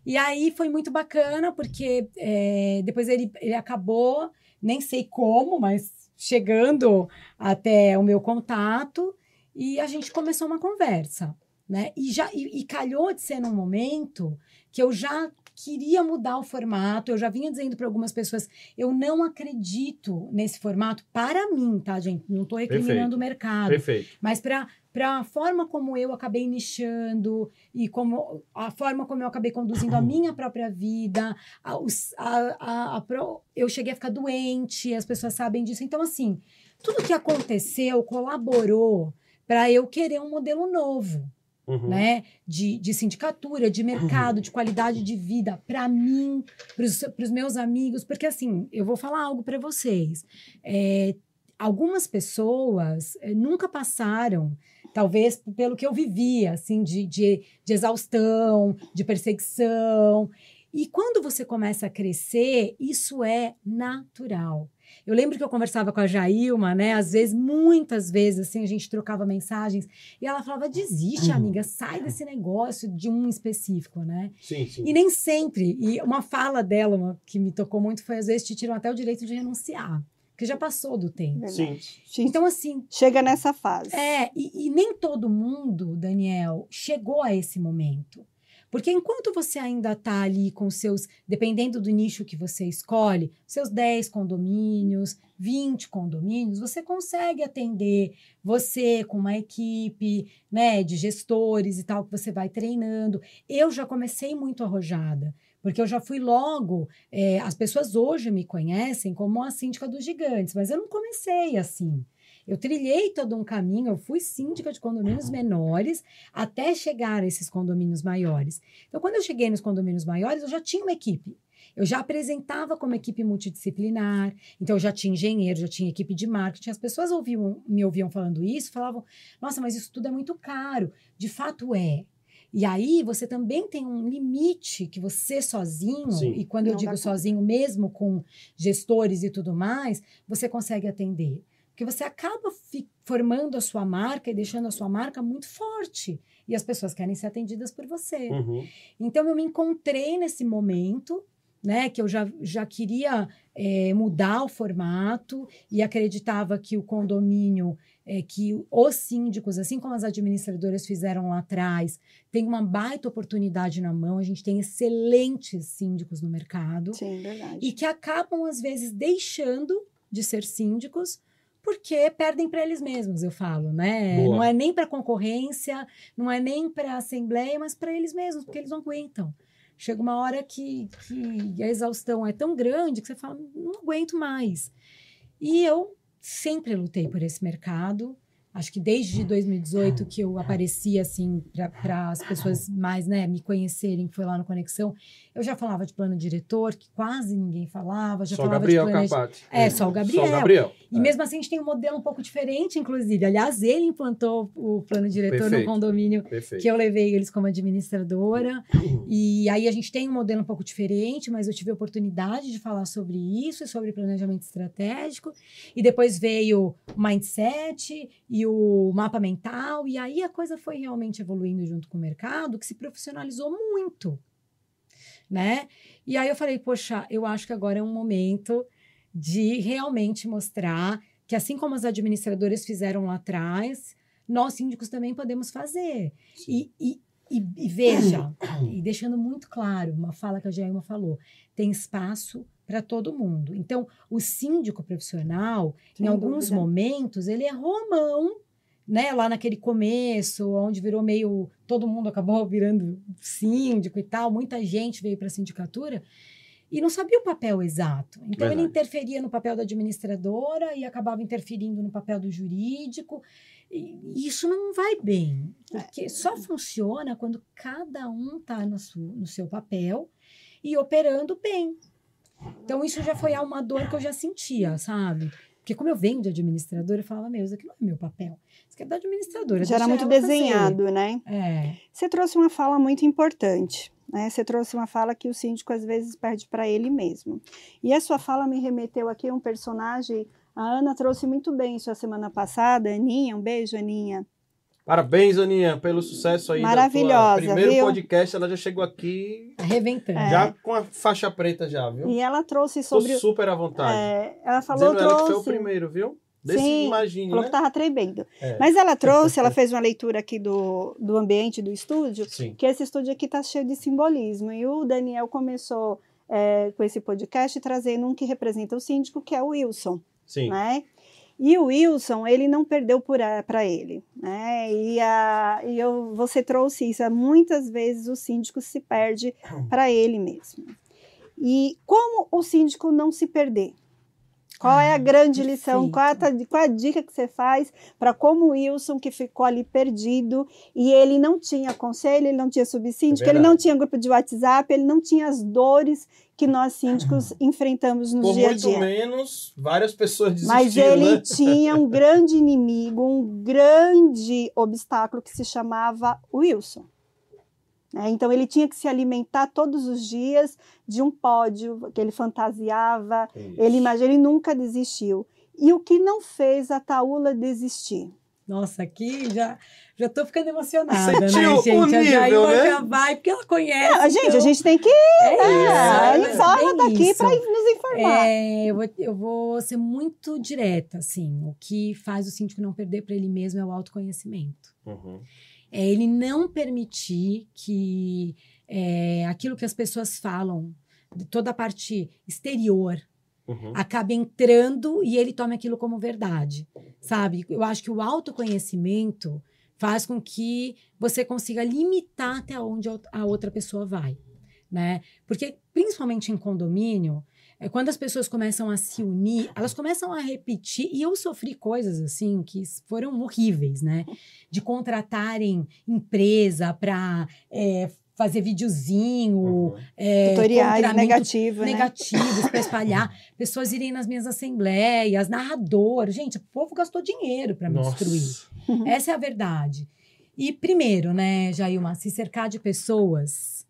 E aí foi muito bacana, porque é, depois ele, ele acabou, nem sei como, mas chegando até o meu contato, e a gente começou uma conversa, né? E, já, e, e calhou de ser num momento que eu já queria mudar o formato, eu já vinha dizendo para algumas pessoas, eu não acredito nesse formato para mim, tá, gente? Não estou recriminando Perfeito. o mercado. Perfeito. Mas para para a forma como eu acabei nichando e como a forma como eu acabei conduzindo a minha própria vida, a, a- a- eu cheguei a ficar doente, as pessoas sabem disso. Então, assim, tudo que aconteceu colaborou para eu querer um modelo novo, Uhum. né? De, de sindicatura, de mercado, de qualidade de vida, para mim, para os meus amigos, porque assim, eu vou falar algo para vocês. É, algumas pessoas eh, nunca passaram talvez pelo que eu vivia, assim, de, de, de exaustão, de perseguição. E quando você começa a crescer, isso é natural. Eu lembro que eu conversava com a Jailma, né? Às vezes, muitas vezes, assim, a gente trocava mensagens e ela falava: desiste, Uhum. amiga, sai desse negócio de um específico, né? Sim, sim. E nem sempre. E uma fala dela uma, que me tocou muito foi: às vezes te tiram até o direito de renunciar, porque já passou do tempo. Sim. Então, assim, chega nessa fase. é, e, e nem todo mundo, Daniel, chegou a esse momento. Porque enquanto você ainda está ali com seus, dependendo do nicho que você escolhe, seus 10 condomínios, 20 condomínios, você consegue atender você com uma equipe, né, de gestores e tal que você vai treinando. Eu já comecei muito arrojada, porque eu já fui logo. é, as pessoas hoje me conhecem como a síndica dos gigantes, mas eu não comecei assim. Eu trilhei todo um caminho, eu fui síndica de condomínios menores até chegar a esses condomínios maiores. Então, quando eu cheguei nos condomínios maiores, eu já tinha uma equipe. Eu já apresentava como equipe multidisciplinar, então eu já tinha engenheiro, já tinha equipe de marketing. As pessoas ouviam, me ouviam falando isso, falavam: nossa, mas isso tudo é muito caro. De fato é. E aí você também tem um limite que você sozinho, Sim. e quando eu Não dá digo conta. sozinho, mesmo com gestores e tudo mais, você consegue atender. Porque você acaba formando a sua marca e deixando a sua marca muito forte. E as pessoas querem ser atendidas por você. Uhum. Então, eu me encontrei nesse momento, né, que eu já, já queria eh, mudar o formato e acreditava que o condomínio, eh, que os síndicos, assim como as administradoras fizeram lá atrás, tem uma baita oportunidade na mão. A gente tem excelentes síndicos no mercado Sim, verdade. e que acabam, às vezes, deixando de ser síndicos porque perdem para eles mesmos, eu falo, né? Boa. Não é nem para concorrência, não é nem para assembleia, mas para eles mesmos, porque eles não aguentam. Chega uma hora que, que a exaustão é tão grande que você fala, não aguento mais. E eu sempre lutei por esse mercado. Acho que desde 2018 que eu apareci assim para as pessoas mais né, me conhecerem, que foi lá no Conexão, eu já falava de plano diretor, que quase ninguém falava, já Só o falava Gabriel de. É, só o Gabriel. Só o Gabriel. E mesmo assim a gente tem um modelo um pouco diferente, inclusive. Aliás, ele implantou o plano diretor Perfeito. no condomínio Perfeito. que eu levei eles como administradora. E aí a gente tem um modelo um pouco diferente, mas eu tive a oportunidade de falar sobre isso, e sobre planejamento estratégico. E depois veio o mindset e o mapa mental. E aí a coisa foi realmente evoluindo junto com o mercado, que se profissionalizou muito. Né? E aí eu falei, poxa, eu acho que agora é um momento de realmente mostrar que, assim como as administradoras fizeram lá atrás, nós síndicos também podemos fazer. E, e, e, e veja, e deixando muito claro, uma fala que a Jailma falou, tem espaço para todo mundo. Então, o síndico profissional, Sem em alguns dúvida. momentos, ele errou a mão, né? Lá naquele começo, onde virou meio. Todo mundo acabou virando síndico e tal, muita gente veio para a sindicatura e não sabia o papel exato. Então, ele Verdade. interferia no papel da administradora e acabava interferindo no papel do jurídico. E isso não vai bem, porque só funciona quando cada um está no, no seu papel e operando bem. Então, isso já foi uma dor que eu já sentia, sabe? Porque como eu venho de administradora, eu falava, meu, isso aqui não é meu papel. Isso aqui é da administradora. Já era muito ela fazer." desenhado, né? É. Você trouxe uma fala muito importante. Né? Você trouxe uma fala que o síndico às vezes perde para ele mesmo. E a sua fala me remeteu aqui a um personagem. A Ana trouxe muito bem isso a semana passada. Aninha, um beijo, Aninha. Parabéns, Aninha, pelo sucesso aí. da tua Maravilhosa, Primeiro viu? podcast, ela já chegou aqui Arrebentando. É. já com a faixa preta já, viu? E ela trouxe Tô sobre. super à vontade. é, ela falou, Dizendo ela que foi o trouxe. primeiro, viu? Desse, Sim, imagine, Falou né? que estava tremendo. É. Mas ela trouxe, ela fez uma leitura aqui do, do ambiente do estúdio, Sim. que esse estúdio aqui está cheio de simbolismo. E o Daniel começou é, com esse podcast trazendo um que representa o síndico, que é o Wilson. Sim. né? E o Wilson, ele não perdeu para ele, né? E, a, e eu, você trouxe isso, muitas vezes o síndico se perde para ele mesmo. E como o síndico não se perder? Qual é a Ah, grande lição? Qual é, a, qual é a dica que você faz para como o Wilson, que ficou ali perdido, e ele não tinha conselho, ele não tinha subsíndico, É ele não tinha grupo de WhatsApp, ele não tinha as dores que nós síndicos enfrentamos no Por dia a muito dia. menos, várias pessoas desistiram, Mas ele né? tinha um grande inimigo, um grande obstáculo que se chamava Wilson. Né? então ele tinha que se alimentar todos os dias de um pódio que ele fantasiava. Isso. Ele imagina, ele nunca desistiu. E o que não fez a Taula desistir? Nossa, aqui já, já tô ficando emocionada, Sentiu né, gente? a nível, Jailma né? já vai, porque ela conhece. Não, a gente, então a gente tem que. é Ah, isso, é informa bem daqui para nos informar. É, eu, vou, eu vou ser muito direta, assim. O que faz o síndico não perder para ele mesmo é o autoconhecimento. Uhum. É ele não permitir que é, aquilo que as pessoas falam, de toda a parte exterior, Uhum. acabe entrando e ele tome aquilo como verdade, sabe? Eu acho que o autoconhecimento faz com que você consiga limitar até onde a outra pessoa vai, né? Porque principalmente em condomínio, é quando as pessoas começam a se unir, elas começam a repetir, e eu sofri coisas assim que foram horríveis, né? De contratarem empresa para fazer videozinho, Uhum. é, Tutoriais contramento negativos, né? negativos para espalhar, pessoas irem nas minhas assembleias, narrador. Gente, o povo gastou dinheiro para me destruir. Nossa. Essa é a verdade. E primeiro, né, Jailma, se cercar de pessoas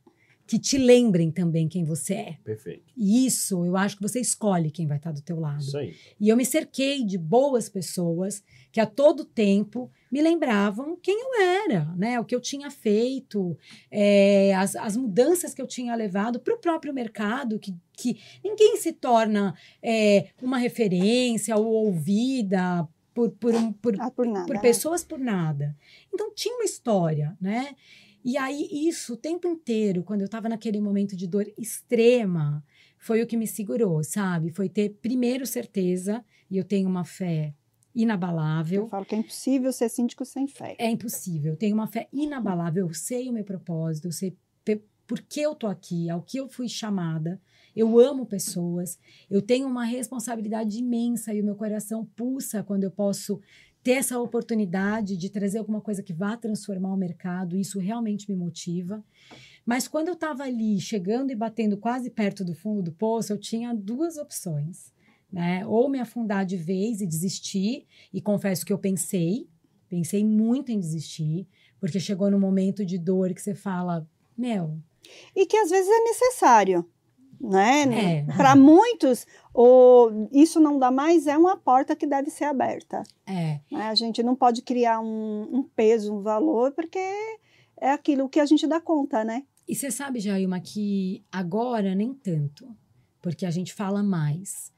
que te lembrem também quem você é. Perfeito. E isso, eu acho que você escolhe quem vai estar do teu lado. Isso aí. E eu me cerquei de boas pessoas que a todo tempo me lembravam quem eu era, né? O que eu tinha feito, é, as, as mudanças que eu tinha levado para o próprio mercado, que, que ninguém se torna é, uma referência ou ouvida por, por, um, por, Ah, por nada. por né? pessoas por nada. Então tinha uma história, né? E aí isso o tempo inteiro, quando eu estava naquele momento de dor extrema, foi o que me segurou, sabe? Foi ter primeiro certeza e eu tenho uma fé inabalável. Eu falo que é impossível ser síndico sem fé. É impossível. Eu tenho uma fé inabalável. Eu sei o meu propósito, eu sei por que eu tô aqui, ao que eu fui chamada. Eu amo pessoas. Eu tenho uma responsabilidade imensa e o meu coração pulsa quando eu posso ter essa oportunidade de trazer alguma coisa que vá transformar o mercado. Isso realmente me motiva. Mas quando eu estava ali, chegando e batendo quase perto do fundo do poço, eu tinha duas opções. Né? Ou me afundar de vez e desistir, e confesso que eu pensei, pensei muito em desistir, porque chegou no momento de dor que você fala, meu, E que às vezes é necessário. Né? É. Para muitos, o, isso não dá mais, é uma porta que deve ser aberta. é, né? A gente não pode criar um, um peso, um valor, porque é aquilo que a gente dá conta, né? E você sabe, Jailma, que agora nem tanto, porque a gente fala mais.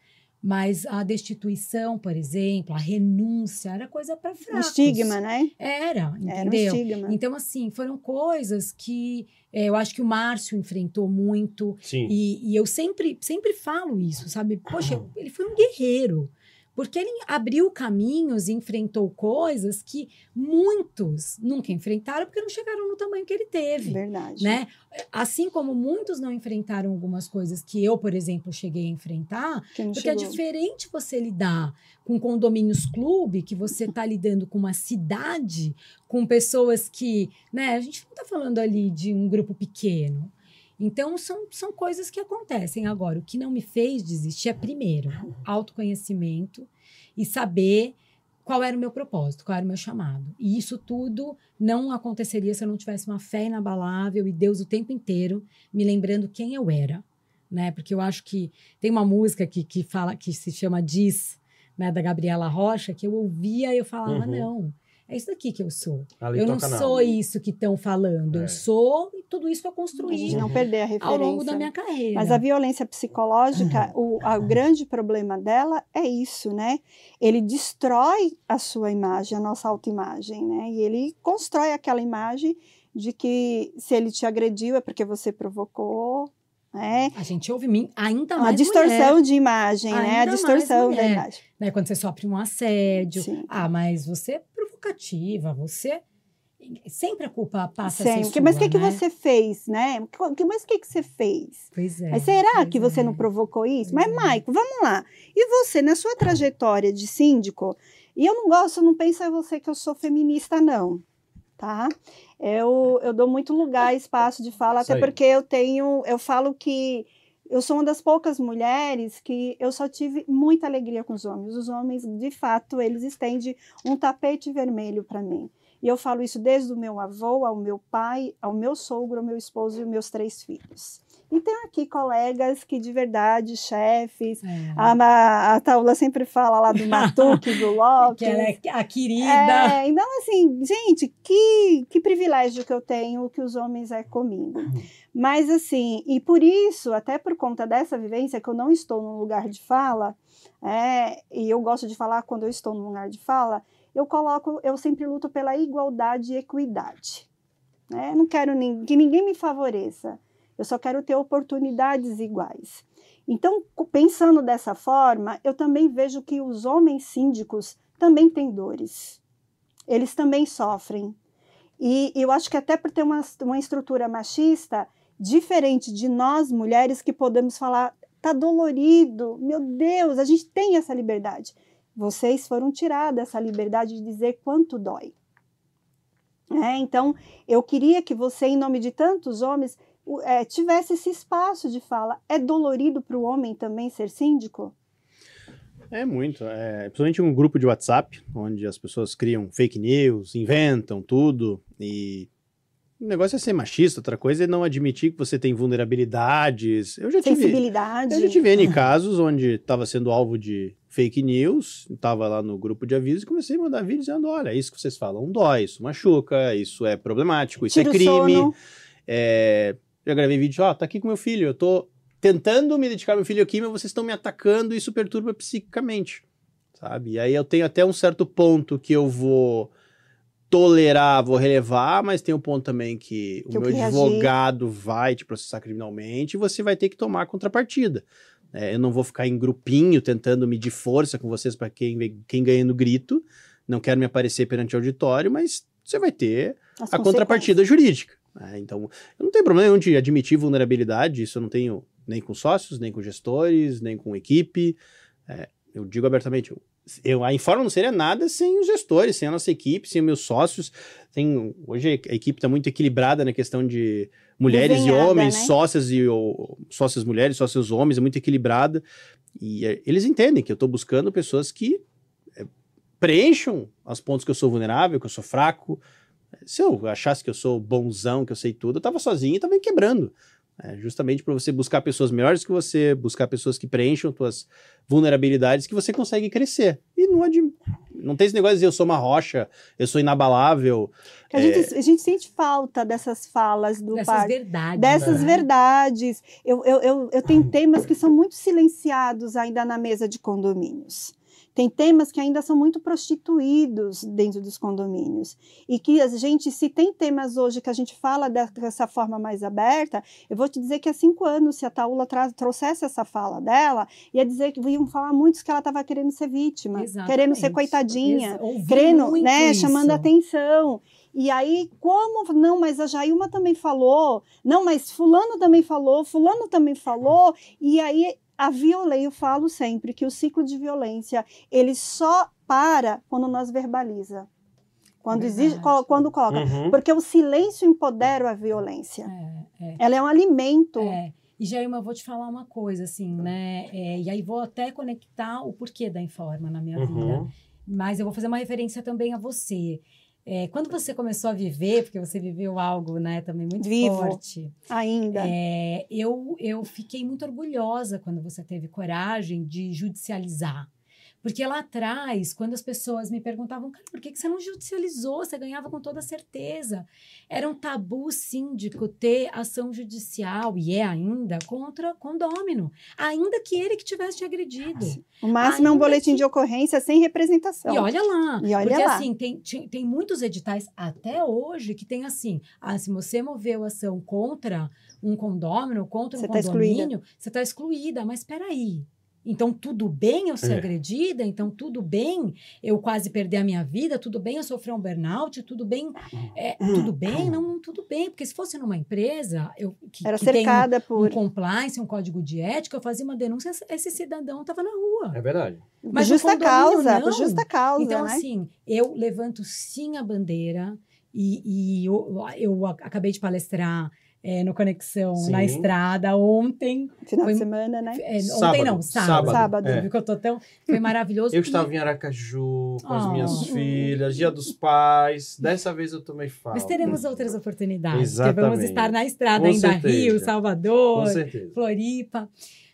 Mas a destituição, por exemplo, a renúncia, era coisa para Um fracos. estigma, né? Era, Era um entendeu? estigma. Então, assim, foram coisas que eh, eu acho que o Márcio enfrentou muito. Sim. E, e eu sempre, sempre falo isso, sabe? Poxa, ele foi um guerreiro. Porque ele abriu caminhos e enfrentou coisas que muitos nunca enfrentaram porque não chegaram no tamanho que ele teve. Verdade. Né? Assim como muitos não enfrentaram algumas coisas que eu, por exemplo, cheguei a enfrentar, porque é chegou. diferente você lidar com condomínios clube, que você está lidando com uma cidade, com pessoas que, né, a gente não está falando ali de um grupo pequeno. Então, são, são coisas que acontecem. Agora, o que não me fez desistir é, primeiro, autoconhecimento e saber qual era o meu propósito, qual era o meu chamado. E isso tudo não aconteceria se eu não tivesse uma fé inabalável e Deus o tempo inteiro me lembrando quem eu era, né? Porque eu acho que tem uma música que, que fala que se chama Diz, né, da Gabriela Rocha, que eu ouvia e eu falava, Uhum. não, é isso daqui que eu sou. Ali eu não sou isso que estão falando, É. eu sou tudo isso que eu A construí não perder a referência. ao longo da minha carreira. Mas a violência psicológica, o, a- o grande problema dela é isso, né? Ele destrói a sua imagem, a nossa autoimagem, né? E ele constrói aquela imagem de que se ele te agrediu é porque você provocou, né? A gente ouve mim- ainda mais distorção mulher, de imagem, né? A Ainda distorção da imagem. né? Quando você sofre um assédio. Sim. Ah, mas você provocativa, você... sempre a culpa passa a ser Sempre. sua, Mas o que, que né? você fez, né? Que- Mas o que, que você fez? Pois é. Mas será que você é. não provocou isso? Pois Mas, é. Maico, vamos lá. E você, na sua trajetória de síndico, e eu não gosto, não pensa você que eu sou feminista, não. Tá? Eu, eu dou muito lugar, espaço de fala, até porque eu tenho, eu falo que eu sou uma das poucas mulheres que eu só tive muita alegria com os homens. Os homens, de fato, eles estendem um tapete vermelho para mim. E eu falo isso desde o meu avô, ao meu pai, ao meu sogro, ao meu esposo e meus três filhos. E tenho aqui colegas que, de verdade, chefes. É. A, a Taula sempre fala lá do Matuque, do Lopes. Que ela é a querida. É, então, assim, gente, que, que privilégio que eu tenho que os homens é comigo. Mas, assim, e por isso, até por conta dessa vivência, que eu não estou num lugar de fala, é, e eu gosto de falar quando eu estou num lugar de fala, eu coloco, eu sempre luto pela igualdade e equidade. né? Não quero que ninguém me favoreça, eu só quero ter oportunidades iguais. Então, pensando dessa forma, eu também vejo que os homens síndicos também têm dores. Eles também sofrem. E eu acho que até por ter uma, uma estrutura machista, diferente de nós mulheres que podemos falar, tá dolorido, meu Deus, a gente tem essa liberdade. Vocês foram tiradas essa liberdade de dizer quanto dói. É, então, eu queria que você, em nome de tantos homens, é, tivesse esse espaço de fala. É dolorido para o homem também ser síndico? É muito. É, principalmente um grupo de WhatsApp, onde as pessoas criam fake news, inventam tudo. E o negócio é ser machista, outra coisa é não admitir que você tem vulnerabilidades. Eu já tive. Sensibilidade? Eu já tive N casos onde estava sendo alvo de fake news, estava lá no grupo de aviso e comecei a mandar vídeo dizendo: olha, isso que vocês falam dói, isso machuca, isso é problemático, isso é crime. É, já gravei vídeo, ó, tá aqui com meu filho, eu tô tentando me dedicar ao meu filho aqui, mas vocês estão me atacando e isso perturba psiquicamente, sabe? E aí eu tenho até um certo ponto que eu vou tolerar, vou relevar, mas tem um ponto também que o Que eu meu que reagir. advogado vai te processar criminalmente e você vai ter que tomar a contrapartida. É, eu não vou ficar em grupinho tentando medir força com vocês para quem, quem ganha no grito, não quero me aparecer perante o auditório, mas você vai ter as a contrapartida jurídica. né? Então, eu não tenho problema nenhum de admitir vulnerabilidade, isso eu não tenho nem com sócios, nem com gestores, nem com equipe. É, eu digo abertamente, eu, a Informa não seria nada sem os gestores, sem a nossa equipe, sem os meus sócios. Tem, hoje a equipe está muito equilibrada na questão de mulheres Desenhada, e homens, né? sócias e ou, sócias mulheres, sócios homens, é muito equilibrada. E é, eles entendem que eu estou buscando pessoas que é, preencham os pontos que eu sou vulnerável, que eu sou fraco, se eu achasse que eu sou bonzão, que eu sei tudo, eu tava sozinho e tava me quebrando. É, justamente para você buscar pessoas melhores que você, buscar pessoas que preencham tuas vulnerabilidades, que você consegue crescer. E não, não tem esse negócio de dizer eu sou uma rocha, eu sou inabalável. A, gente, a gente sente falta dessas falas do Dessas verdades. Dessas né? verdades. Eu, eu, eu, eu tenho temas que são muito silenciados ainda na mesa de condomínios. Tem temas que ainda são muito prostituídos dentro dos condomínios. E que a gente, se tem temas hoje que a gente fala de- dessa forma mais aberta, eu vou te dizer que há cinco anos, se a Taula trouxesse essa fala dela, ia dizer que iam falar muitos que ela estava querendo ser vítima, querendo ser Exatamente. coitadinha querendo, né, isso. chamando atenção. E aí, como não, mas a Jailma também falou, não, mas fulano também falou, fulano também falou, e aí a violência, eu falo sempre que o ciclo de violência, ele só para quando nós verbaliza. Quando Verdade. colo- quando coloca, Uhum. porque o silêncio empodera a violência. É, é. Ela é um alimento. É. E Jailma, eu vou te falar uma coisa, assim, né? É, e aí vou até conectar o porquê da Informa na minha vida. Uhum. Mas eu vou fazer uma referência também a você. É, quando você começou a viver, porque você viveu algo, né, também muito Vivo. forte. Ainda. É, eu, eu fiquei muito orgulhosa quando você teve coragem de judicializar. Porque lá atrás, quando as pessoas me perguntavam, cara, por que, que você não judicializou? Você ganhava com toda certeza. Era um tabu síndico ter ação judicial, e é ainda, contra condômino. Ainda que ele que tivesse te agredido. o máximo é um boletim que- de ocorrência sem representação. E olha lá. E olha porque lá. assim, tem, tem muitos editais até hoje que tem assim: ah, se você moveu ação contra um condômino, contra Você um tá excluída. condomínio, você está excluída. Mas espera aí. Então, tudo bem eu ser É. agredida? Então, tudo bem eu quase perder a minha vida? Tudo bem eu sofrer um burnout? Tudo bem? É, tudo bem? Não, não, tudo bem. Porque se fosse numa empresa eu, que, Era que tem um, cercada um por. compliance, um código de ética, eu fazia uma denúncia, esse cidadão estava na rua. É verdade. Mas justa causa, não. por justa causa, Então, né? assim, eu levanto sim a bandeira e, e eu, eu acabei de palestrar é, no Conexão Sim. na estrada ontem. Final foi- de semana, né? É, Sábado, ontem não, sábado. sábado, Sábado. é. Viu que eu tô tão. Foi maravilhoso. Eu estava em Aracaju com as Oh. minhas filhas, dia dos pais. Dessa vez eu tomei falta. Mas teremos outras oportunidades. Exatamente. Porque vamos estar na estrada Com ainda, certeza. Rio, Salvador. Floripa.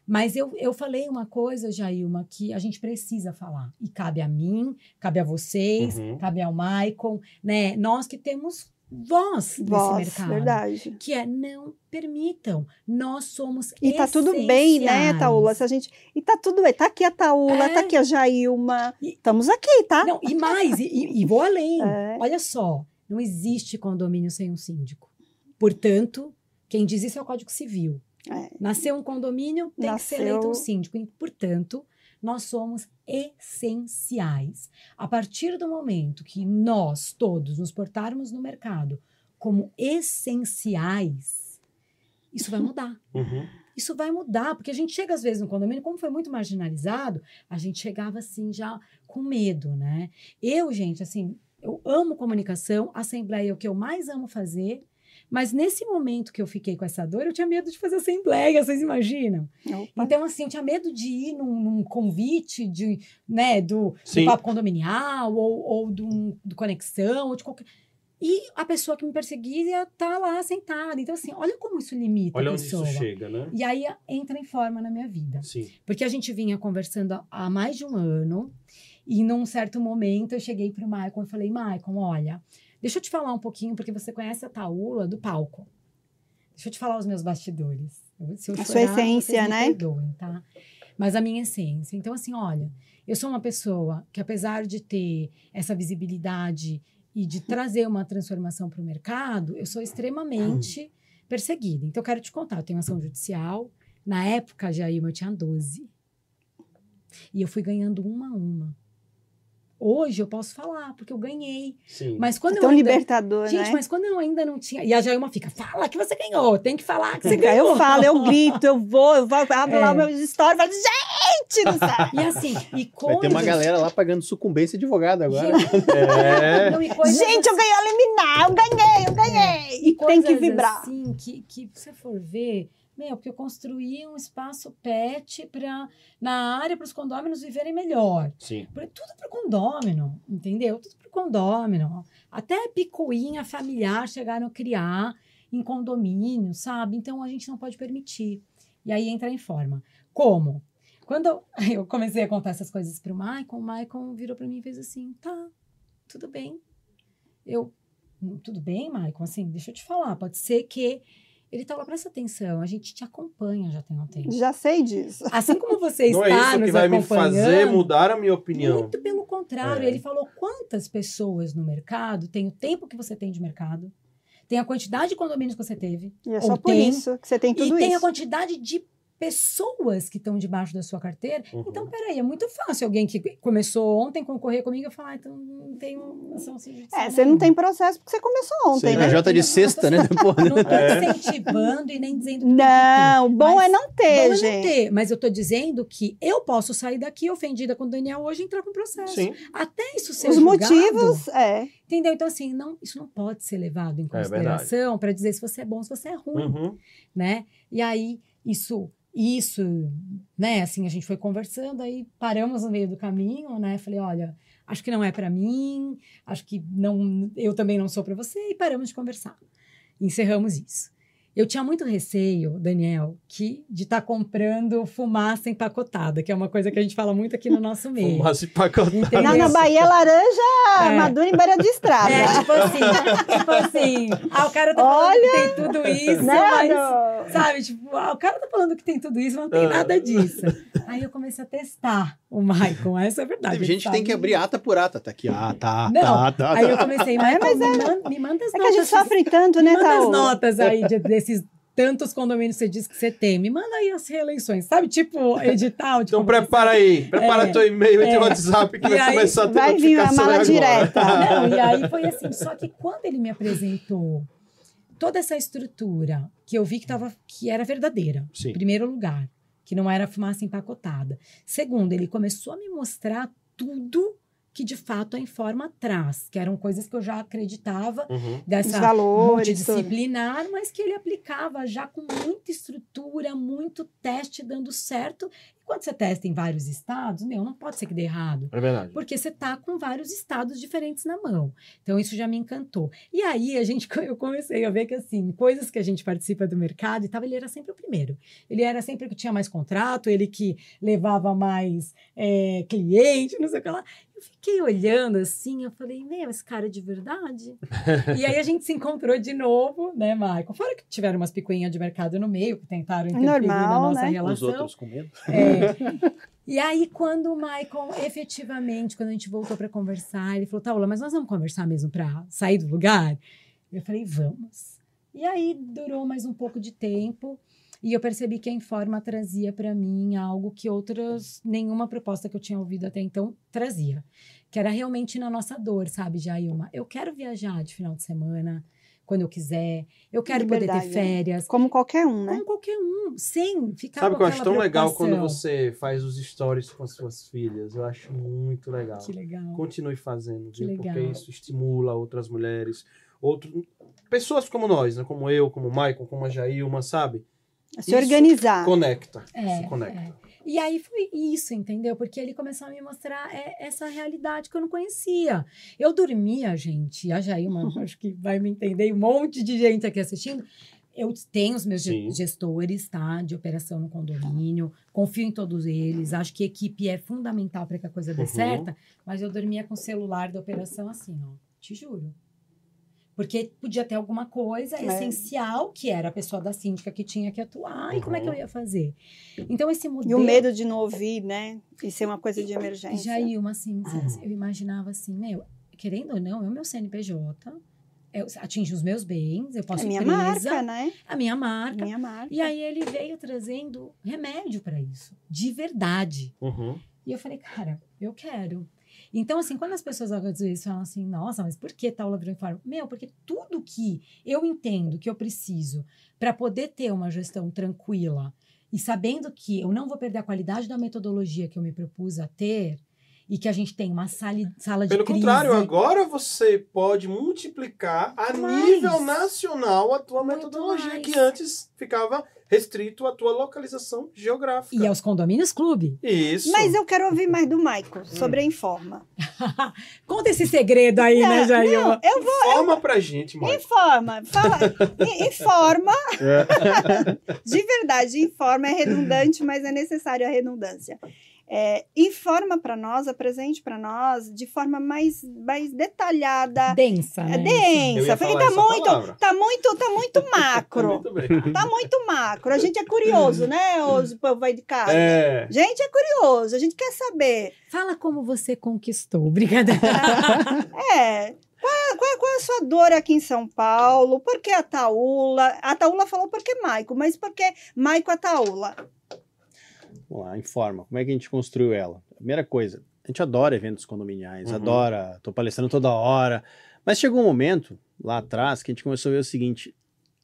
Mas eu, eu falei uma coisa, Jailma, que a gente precisa falar. E cabe a mim, cabe a vocês, Uhum. cabe ao Maicon, né? Nós que temos voz nesse Voz, mercado. verdade. Que é não permitam. Nós somos E tá tudo bem, né. Taula? Se a gente... E tá tudo bem. Tá aqui a Taula, É. tá aqui a Jailma. E- Estamos aqui, tá? Não, e mais, e, e- vou além. É. Olha só, não existe condomínio sem um síndico. Portanto, quem diz isso é o Código Civil. É. Nasceu um condomínio, tem que ser Nasceu- eleito um síndico. E, portanto, nós somos essenciais. A partir do momento que nós todos nos portarmos no mercado como essenciais, isso vai mudar. Uhum. Isso vai mudar, porque a gente chega às vezes no condomínio, como foi muito marginalizado, a gente chegava assim já com medo, né? Eu, gente, assim, eu amo comunicação, assembleia é o que eu mais amo fazer, mas nesse momento que eu fiquei com essa dor, eu tinha medo de fazer assembleia, vocês imaginam? Opa. Então, assim, eu tinha medo de ir num, num convite de, né, do, do papo condominial ou, ou do, do conexão, ou de qualquer. E a pessoa que me perseguia tá lá sentada. Então, assim, olha como isso limita Olha a onde pessoa. isso chega, né? E aí entra em forma na minha vida. Sim. Porque a gente vinha conversando há- há mais de um ano, e num certo momento eu cheguei pro Maicon e falei: Maicon, olha, deixa eu te falar um pouquinho, porque você conhece a Taula do palco. Deixa eu te falar os meus bastidores. Se eu A sua chorar, essência, vocês me né? perdoem, tá? Mas a minha essência. Então, assim, olha, eu sou uma pessoa que, apesar de ter essa visibilidade e de trazer uma transformação para o mercado, eu sou extremamente perseguida. Então, eu quero te contar, eu tenho ação judicial. Na época, Jair, eu tinha 12. E eu fui ganhando uma a uma. Hoje eu posso falar, porque eu ganhei. Sim. Mas quando É eu tão ainda... libertador, Gente, né? mas quando eu ainda não tinha... E a Jailma fica, fala que você ganhou, tem que falar que você ganhou. eu falo, eu grito, eu vou, eu vou, abro lá É. o meu story, falo, gente, não sabe. E assim, e Vai coisas... ter uma galera lá pagando sucumbência de advogado agora. Gente, É. não, coisas Gente, eu ganhei a liminar, eu ganhei, eu ganhei. E E tem que coisas vibrar. Assim, que, que se você for ver, meu, porque eu construí um espaço pet pra, na área para os condôminos viverem melhor. Sim. Tudo pro condômino, entendeu? Tudo pro condômino. Até picuinha familiar chegaram a criar em condomínio, sabe? Então a gente não pode permitir. E aí entra em forma. Como? Quando eu, comecei a contar essas coisas pro Maicon, o Maicon virou para mim e fez assim: tá, tudo bem. Eu, "Hum, tudo bem, Maicon? Assim, deixa eu te falar, pode ser que. Ele tá lá, presta atenção, a gente te acompanha já tem um tempo. Já sei disso. Assim como você Não está é isso que vai me fazer mudar a minha opinião. muito pelo contrário, É. ele falou quantas pessoas no mercado têm o tempo que você tem de mercado, tem a quantidade de condomínios que você teve, E é só Ou por tem, isso que você tem tudo e tem a isso. quantidade de pessoas que estão debaixo da sua carteira. Uhum. Então, peraí, é muito fácil alguém que começou ontem concorrer comigo e falar, ah, então não tem ação judicial É, você não tem processo porque você começou ontem, Sim, né? a Jota de sexta, né? Né? Não estou É. incentivando e nem dizendo que tem ter. Não, o bom Mas é não Bom ter, é não gente. ter, mas eu tô dizendo que eu posso sair daqui ofendida com o Daniel hoje e entrar com processo. Sim. Até isso ser Os julgado, motivos, é. Entendeu? Então, assim, não, isso não pode ser levado em É consideração para dizer se você é bom, se você é ruim, Uhum. né? E aí, isso, isso, né? Assim, a gente foi conversando, aí paramos no meio do caminho, né? Falei, olha, acho que não é para mim, acho que não, eu também não sou para você, e paramos de conversar. Encerramos isso. Eu tinha muito receio, Daniel, que de estar comprando fumaça empacotada, que é uma coisa que a gente fala muito aqui no nosso meio. Fumaça empacotada. Entendeu? Na, na Bahia, laranja É. madura em beira de estrada. É, tipo assim, tipo assim, ah, o cara tá falando que tem tudo isso, né, mas, sabe, tipo, ah, o cara tá falando que tem tudo isso, mas não tem Ah. nada disso. Aí eu comecei a testar o Maicon, essa é a verdade. Teve ele gente que tem que abrir ata por ata. Tá aqui, ah, tá, Não, tá, tá. Aí tá. eu comecei, É, mas me, manda, me manda as É que a gente notas. sofre tanto, me né, manda as notas aí de- desses tantos condomínios você diz que você tem? Me manda aí as reeleições, sabe? Tipo, edital. De Então prepara aí, prepara É. teu e-mail e É. teu WhatsApp que E vai aí começar a ter vai vir a mala agora. direta. Não, e aí foi assim. Só que quando ele me apresentou toda essa estrutura, que eu vi que, tava, que era verdadeira, Sim. em primeiro lugar, que não era fumaça empacotada. Segundo, ele começou a me mostrar tudo que de fato a Informa traz, que eram coisas que eu já acreditava Uhum. Os dessa valores, tudo. multidisciplinar, mas que ele aplicava já com muita estrutura, muito teste dando certo. Quando você testa em vários estados, meu, não pode ser que dê errado. É verdade. Porque você tá com vários estados diferentes na mão. Então, isso já me encantou. E aí, a gente, eu comecei a ver que, assim, coisas que a gente participa do mercado e tal, ele era sempre o primeiro. Ele era sempre o que tinha mais contrato, ele que levava mais é, cliente, não sei o que lá. Eu fiquei olhando assim, eu falei, meu, esse cara é de verdade? e aí a gente se encontrou de novo, né, Michael? Fora que tiveram umas picuinhas de mercado no meio, que tentaram interferir na Normal, nossa né? Os relação. outros com medo. É. E aí, quando o Michael, efetivamente, quando a gente voltou para conversar, ele falou: Taula, mas nós vamos conversar mesmo para sair do lugar? Eu falei: vamos. E aí, durou mais um pouco de tempo. E eu percebi que a Informa trazia para mim algo que outras, nenhuma proposta que eu tinha ouvido até então trazia. Que era realmente na nossa dor, sabe, Jailma? Eu quero viajar de final de semana, quando eu quiser. Eu quero poder Liberdade, ter né? férias. Como qualquer um, né? Como qualquer um, sem ficar Sabe o que eu acho tão legal quando você faz os stories com as suas filhas? Eu acho muito legal. Que legal. Continue fazendo, Que viu? legal. Porque isso estimula outras mulheres, outro, pessoas como nós, né? Como eu, como o Michael, como a Jailma, sabe? Se Isso organizar. Conecta. É, Isso conecta. E aí foi isso, entendeu? Porque ele começou a me mostrar é, essa realidade que eu não conhecia. Eu dormia, gente, a Jailma, acho que vai me entender, e um monte de gente aqui assistindo. Eu tenho os meus Sim. ge- gestores, tá? De operação no condomínio, confio em todos eles, acho que equipe é fundamental para que a coisa dê Uhum. certa, mas eu dormia com o celular da operação assim, ó, te juro. Porque podia ter alguma coisa É. essencial, que era a pessoa da síndica que tinha que atuar, e como é que eu Uhum. ia fazer? Então, esse E modelo. o medo de não ouvir, né? E ser uma coisa de E emergência. já ia uma assim, Uhum. eu imaginava assim, meu, querendo ou não, é o meu CNPJ, eu, atinge os meus bens, eu posso É ir minha presa, marca, né? a minha marca. Minha marca. E aí ele veio trazendo remédio para isso, de verdade. Uhum. E eu falei, cara, eu quero. Então, assim, quando as pessoas às vezes falam assim, nossa, mas por que tal informe? Meu, porque tudo que eu entendo que eu preciso para poder ter uma gestão tranquila e sabendo que eu não vou perder a qualidade da metodologia que eu me propus a ter e que a gente tem uma sala, sala de Pelo crise. contrário, agora você pode multiplicar a Mais. nível nacional a tua Muito metodologia, mais. que antes ficava restrito à tua localização geográfica. E aos condomínios clube. Isso. Mas eu quero ouvir mais do Michael sobre a Informa. Conta esse segredo aí, né, Não, Jair? não, eu vou. Informa pra gente, Mike. Informa, fala, informa, de verdade, informa é redundante, mas é necessário a redundância. É, informa para nós, apresente para nós de forma mais, mais detalhada, Densa, é né? Densa, porque tá essa muito, palavra. tá muito, tá muito macro, Muito tá muito macro. A gente é curioso, né, os povo aí de casa. É. Gente é curioso, a gente quer saber. Fala como você conquistou. Brincadeira. É. Qual, qual- qual é a sua dor aqui em São Paulo? Por que a Taula? A Taula falou por que Maico, mas por que Maico a Taula? Vamos lá, informa. Como é que a gente construiu ela? Primeira coisa, a gente adora eventos condominiais, Uhum. adora, tô palestrando toda hora. Mas chegou um momento, lá atrás, que a gente começou a ver o seguinte: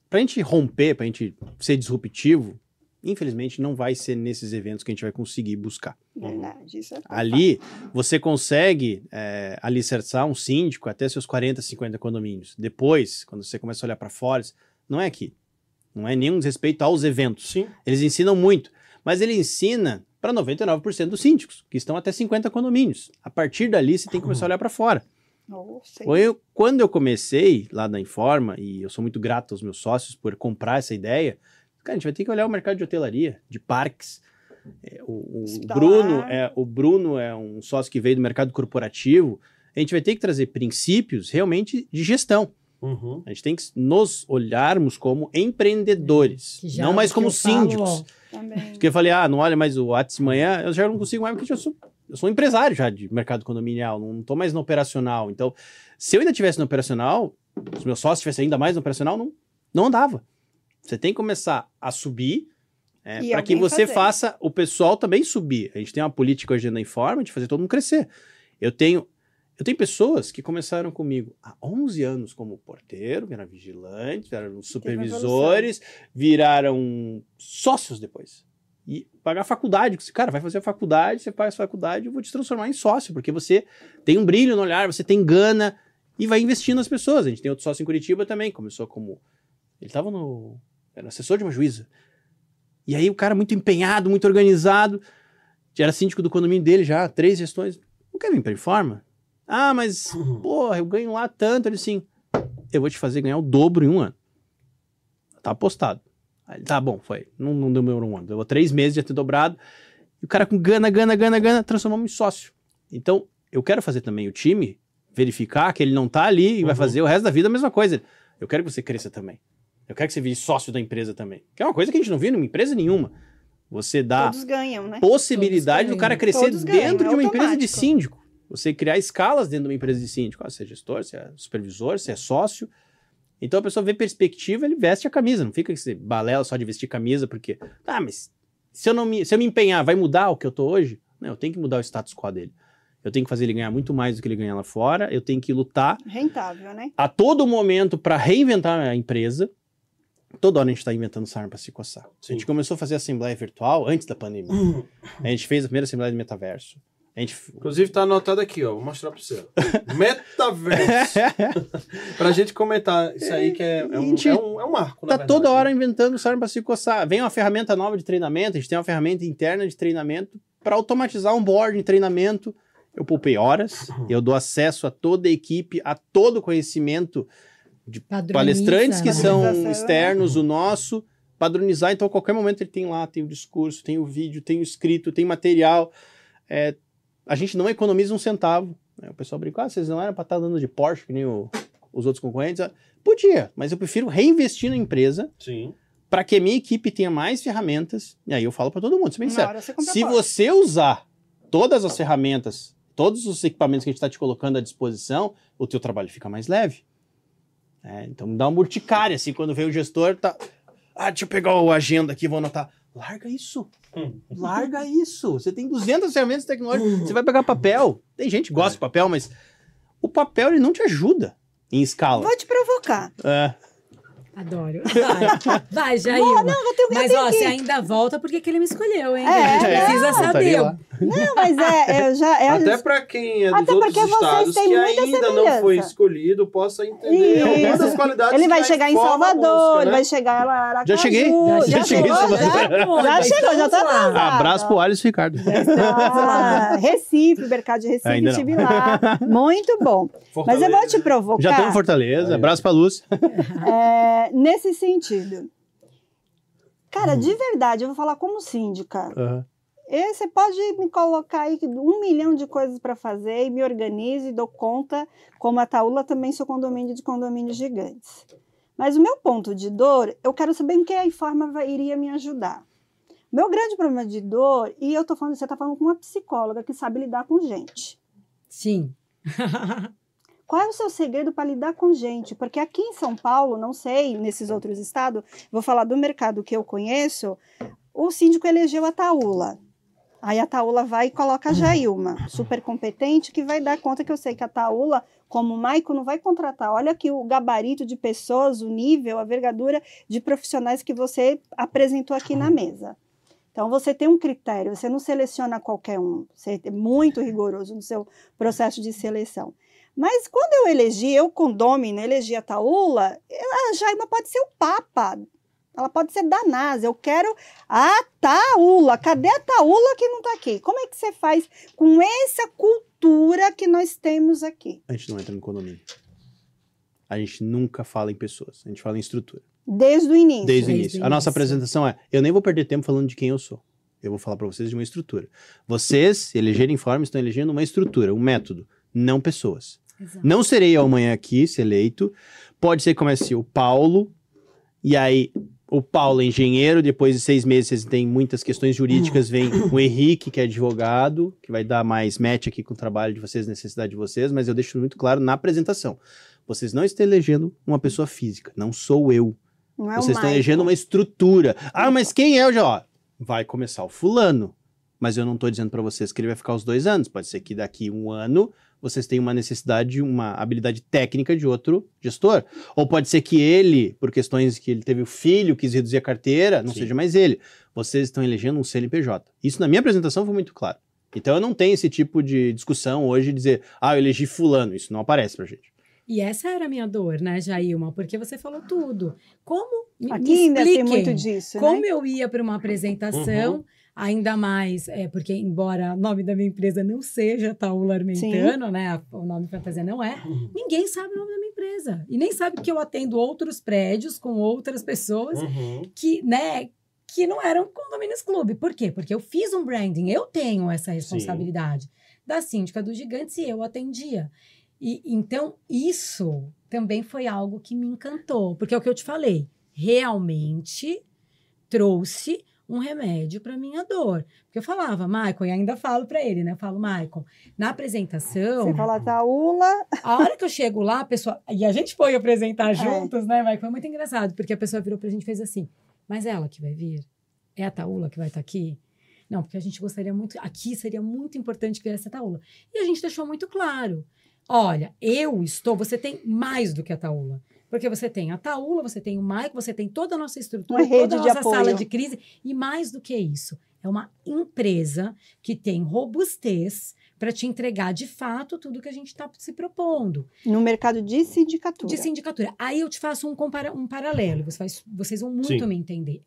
pra gente romper, pra gente ser disruptivo, infelizmente não vai ser nesses eventos que a gente vai conseguir buscar. Verdade, isso é Ali, você consegue é, alicerçar um síndico até seus 40, 50 condomínios. Depois, quando você começa a olhar para fora, não é aqui. Não é nenhum desrespeito aos eventos. Sim. Eles ensinam muito, mas ele ensina para 99% dos síndicos, que estão até 50 condomínios. A partir dali, você tem que começar a olhar para fora. Ou eu- quando eu comecei lá na Informa, e eu sou muito grato aos meus sócios por comprar essa ideia, cara, a gente vai ter que olhar o mercado de hotelaria, de parques. É, o, o. Bruno é, o Bruno é um sócio que veio do mercado corporativo. A gente vai ter que trazer princípios realmente de gestão. Uhum. A gente tem que nos olharmos como empreendedores, não mais como falo, síndicos. ó. Também. Porque eu falei, ah, não olha mais o Whats amanhã, eu já não consigo mais, porque eu sou, eu sou um empresário já de mercado condominial, não estou mais no operacional. Então, se eu ainda tivesse no operacional, se meus sócios estivessem ainda mais no operacional, não, não andava. Você tem que começar a subir é, para que você fazer. faça o pessoal também subir. A gente tem uma política hoje na Informa de fazer todo mundo crescer. Eu tenho, eu tenho pessoas que começaram comigo há 11 anos como porteiro, viraram vigilantes, viraram supervisores, viraram sócios depois. E pagar faculdade. Cara, vai fazer a faculdade, você paga a faculdade, eu vou te transformar em sócio, porque você tem um brilho no olhar, você tem gana e vai investindo nas pessoas. A gente tem outro sócio em Curitiba também, começou como. Ele estava no. Era assessor de uma juíza. E aí o cara muito empenhado, muito organizado, já era síndico do condomínio dele já, três gestões. Não quer vir para Informa? Ah, mas, porra, eu ganho lá tanto. Ele assim, eu vou te fazer ganhar o dobro em um ano. Tá apostado. Aí, tá bom, foi. Não, não demorou um ano. Deu três meses de ter dobrado. E o cara com gana, gana, gana, gana, transformamos em sócio. Então, eu quero fazer também o time verificar que ele não tá ali e vai Uhum. fazer o resto da vida a mesma coisa. Eu quero que você cresça também. Eu quero que você vire sócio da empresa também. Que é uma coisa que a gente não viu em empresa nenhuma. Você dá ganham, né? possibilidade do cara crescer dentro é de uma empresa de automático. síndico. Você criar escalas dentro de uma empresa de síndico. Ah, você é gestor, você é supervisor, você é sócio. Então a pessoa vê perspectiva, ele veste a camisa. Não fica esse balela só de vestir camisa, porque. Ah, mas se eu, não me, se eu me empenhar, vai mudar o que eu tô hoje? Não, eu tenho que mudar o status quo dele. Eu tenho que fazer ele ganhar muito mais do que ele ganha lá fora. Eu tenho que lutar Rentável, né? a todo momento para reinventar a empresa. Toda hora a gente está inventando sarna para se coçar. A Sim. gente começou a fazer assembleia virtual antes da pandemia. A gente fez a primeira assembleia de metaverso. Gente Inclusive tá anotado aqui, ó. Vou mostrar pra você. Metaverso. pra gente comentar isso aí, que é, é, um, Gente, é, um, é um marco, na tá verdade. toda hora inventando sarna para se coçar. Vem uma ferramenta nova de treinamento, a gente tem uma ferramenta interna de treinamento para automatizar um board de treinamento. Eu poupei horas, eu dou acesso a toda a equipe, a todo o conhecimento Padroniza, palestrantes que né? são Padronização, externos, o nosso, padronizar. Então, a qualquer momento ele tem lá, tem o discurso, tem o vídeo, tem o escrito, tem material. É, a gente não economiza um centavo. né? O pessoal brinca, ah, vocês não eram para estar dando de Porsche, que nem o- os outros concorrentes. Ah, Podia, mas eu prefiro reinvestir na empresa Sim. para que a minha equipe tenha mais ferramentas. E aí eu falo para todo mundo, se bem compra se você usar todas as ferramentas, todos os equipamentos que a gente está te colocando à disposição, o teu trabalho fica mais leve. É, então dá uma urticária, assim, quando vem o gestor, tá... Ah, deixa eu pegar o agenda aqui, vou anotar. Larga isso. Hum. Larga isso. Você tem 200 ferramentas tecnológicas, você vai pegar papel. Tem gente que gosta de papel, mas o papel ele não te ajuda em escala. Vou te provocar. É. Adoro. Vai, vai. Não, vou ter eu Mas, ó, que- você ainda volta porque que ele me escolheu, hein? É, a gente não. precisa Voltaria saber. Não, mas é, eu já. É, Até pra quem é dos Até outros porque vocês estados têm que ainda não foi escolhido, possa entender Isso. algumas das qualidades ele vai chegar em Salvador, ele né? vai chegar lá em Aracaju. Já cheguei, já cheguei em chegou, Salvador. já, já mas chegou, já tá lá. atrasado. Abraço pro Alisson e Ricardo. Ah, Recife, mercado de Recife, Ainda não. estive lá. Muito bom. Mas Fortaleza. eu vou te provocar. Já estamos em Fortaleza. Abraço pra Luz. é, nesse sentido. Cara, de verdade, eu vou falar como síndica. E você pode me colocar aí um milhão de coisas para fazer e me organize, dou conta. Como a Taula, também sou condomínio de condomínios gigantes. Mas o meu ponto de dor, eu quero saber em que a Informa vai- iria me ajudar. Meu grande problema de dor, e eu tô falando, você está falando com uma psicóloga que sabe lidar com gente. Sim. Qual é o seu segredo para lidar com gente? Porque aqui em São Paulo, não sei, nesses outros estados, vou falar do mercado que eu conheço, o síndico elegeu a Taula. Aí a Taula vai e coloca a Jailma, super competente, que vai dar conta que eu sei que a Taula, como o Maico, não vai contratar. Olha aqui o gabarito de pessoas, o nível, a vergadura de profissionais que você apresentou aqui na mesa. Então você tem um critério, você não seleciona qualquer um, você é muito rigoroso no seu processo de seleção. Mas quando eu elegi, eu com Domina, elegi a Taula, a Jaima pode ser o Papa. Ela pode ser da NASA. Eu quero a Taula. Cadê a Taula que não está aqui? Como é que você faz com essa cultura que nós temos aqui? A gente não entra no condomínio. A gente nunca fala em pessoas. A gente fala em estrutura. Desde o início. Desde o início. A nossa apresentação é: eu nem vou perder tempo falando de quem eu sou. Eu vou falar para vocês de uma estrutura. Vocês, elegerem informe, estão elegendo uma estrutura, um método, não pessoas. Exato. Não serei eu amanhã aqui, se eleito. Pode ser que comece o Paulo, e aí o Paulo é engenheiro, depois de seis meses vocês têm muitas questões jurídicas, vem o Henrique, que é advogado, que vai dar mais match aqui com o trabalho de vocês, necessidade de vocês, mas eu deixo muito claro na apresentação. Vocês não estão elegendo uma pessoa física, não sou eu. Não é Vocês estão elegendo uma estrutura. Ah, mas quem é o já? Vai começar o fulano. Mas eu não estou dizendo para vocês que ele vai ficar os dois anos. Pode ser que daqui um ano vocês tenham uma necessidade, uma habilidade técnica de outro gestor. Ou pode ser que ele, por questões que ele teve o filho, quis reduzir a carteira, não Sim. seja mais ele. Vocês estão elegendo um CNPJ. Isso na minha apresentação foi muito claro. Então eu não tenho esse tipo de discussão hoje de dizer, ah, eu elegi fulano. Isso não aparece pra gente. E essa era a minha dor, né, Jailma? Porque você falou tudo. Como. me- me Aqui ainda tem expliquem muito disso, Como né? eu ia para uma apresentação, Uhum. Ainda mais, é, porque embora o nome da minha empresa não seja Taula Armentano, né? a- O nome fantasia não é, ninguém sabe o nome da minha empresa. E nem sabe que eu atendo outros prédios com outras pessoas Uhum. que, né, que não eram condomínios clube. Por quê? Porque eu fiz um branding, eu tenho essa responsabilidade da síndica dos gigantes e eu atendia. E então isso também foi algo que me encantou, porque é o que eu te falei, realmente trouxe um remédio para minha dor. Porque eu falava, Michael, e ainda falo para ele, né? Eu falo, Michael, na apresentação, Você fala Taula, a hora que eu chego lá, a pessoa. E a gente foi É. apresentar juntos, né, Mike? Foi muito engraçado, porque a pessoa virou pra gente e fez assim: Mas ela que vai vir? É a Taula que vai estar aqui? Não, porque a gente gostaria muito. Aqui seria muito importante que viesse a Taula. E a gente deixou muito claro: olha, eu estou. Você tem mais do que a Taula. Porque você tem a Taula, você tem o Mike, você tem toda a nossa estrutura, Uma rede toda a nossa apoio. sala de crise. E mais do que isso, é uma empresa que tem robustez para te entregar de fato tudo que a gente está se propondo no mercado de sindicatura. de sindicatura. Aí eu te faço um, compara- um paralelo, você vai- vocês vão muito Sim. me entender.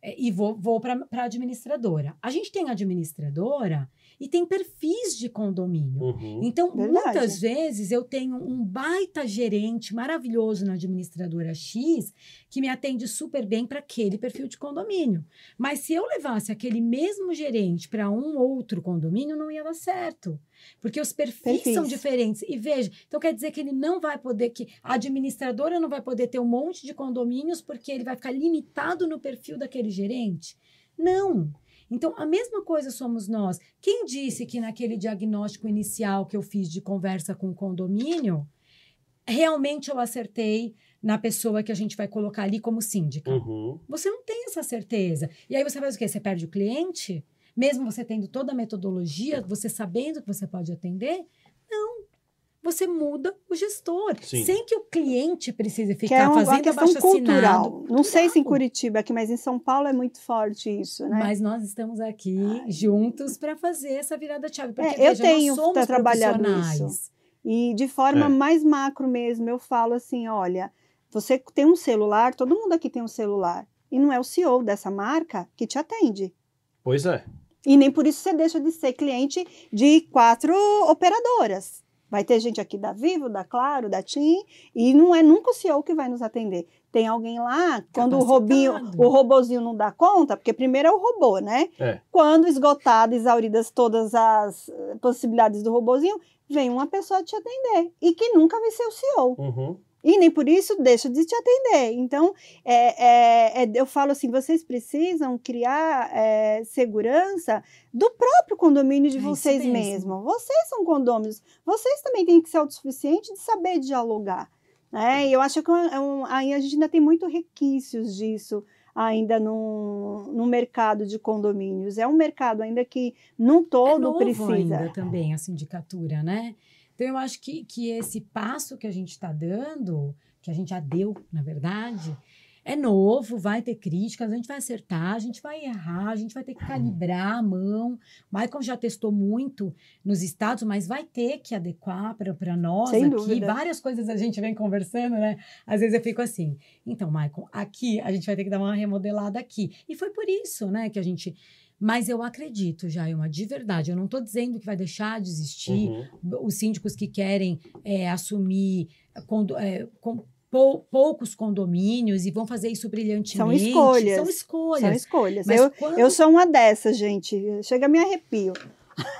É, e vou, vou para a administradora. A gente tem administradora e tem perfis de condomínio. Uhum. Então, Verdade. muitas vezes eu tenho um baita gerente maravilhoso na administradora X que me atende super bem para aquele perfil de condomínio. Mas se eu levasse aquele mesmo gerente para um outro condomínio, não ia dar certo. Porque os perfis, Perfis. são diferentes. E veja, então quer dizer que ele não vai poder, que a administradora não vai poder ter um monte de condomínios porque ele vai ficar limitado no perfil daquele gerente? Não. Então, a mesma coisa somos nós. Quem disse que naquele diagnóstico inicial que eu fiz de conversa com o condomínio, realmente eu acertei na pessoa que a gente vai colocar ali como síndica? Uhum. Você não tem essa certeza. E aí você faz o quê? Você perde o cliente? Mesmo você tendo toda a metodologia, você sabendo que você pode atender? Você muda o gestor. Sim. Sem que o cliente precise Que é ficar uma, uma fazendo questão abaixo assinado. cultural. Não sei se em. Curitiba aqui, mas em São Paulo é muito forte isso, né? Mas nós estamos aqui juntos para fazer essa virada de chave. Porque, É, eu veja, tenho nós somos trabalhado profissionais. E de forma É. mais macro mesmo, eu falo assim: olha, você tem um celular, todo mundo aqui tem um celular. E não é o CEO dessa marca que te atende. Pois é. E nem por isso você deixa de ser cliente de quatro operadoras. Vai ter gente aqui da Vivo, da Claro, da TIM, e não é nunca o CEO que vai nos atender. Tem alguém lá, quando o robinho, o robozinho não dá conta, porque primeiro é o robô, né? É. Quando esgotado, exauridas todas as eh, possibilidades do robozinho, vem uma pessoa te atender. E que nunca vai ser o CEO. Uhum. E nem por isso deixa de te atender. Então, é, é, é, eu falo assim: vocês precisam criar é, segurança do próprio condomínio de É vocês mesmo. mesmos. Vocês são condôminos. Vocês também têm que ser autossuficientes de saber dialogar. Né? E eu acho que é um- aí a gente ainda tem muito requisitos disso ainda no, no mercado de condomínios. É um mercado ainda que não todo é novo precisa. ainda também a sindicatura, né? Então eu acho que, que esse passo que a gente está dando, que a gente já deu, na verdade, é novo, vai ter críticas, a gente vai acertar, a gente vai errar, a gente vai ter que calibrar a mão. Michael já testou muito nos estados, mas vai ter que adequar para nós Sem aqui. dúvida. Várias coisas a gente vem conversando, né? Às vezes eu fico assim, então, Michael, aqui a gente vai ter que dar uma remodelada aqui. E foi por isso, né, que a gente. Mas eu acredito, Jailma, de verdade. Eu não estou dizendo que vai deixar de existir Uhum. os síndicos que querem é, assumir condo- é, com pou- poucos condomínios e vão fazer isso brilhantemente. São escolhas. São São escolhas. escolhas. Mas Eu, quando- eu sou uma dessas, gente. Chega a me arrepio.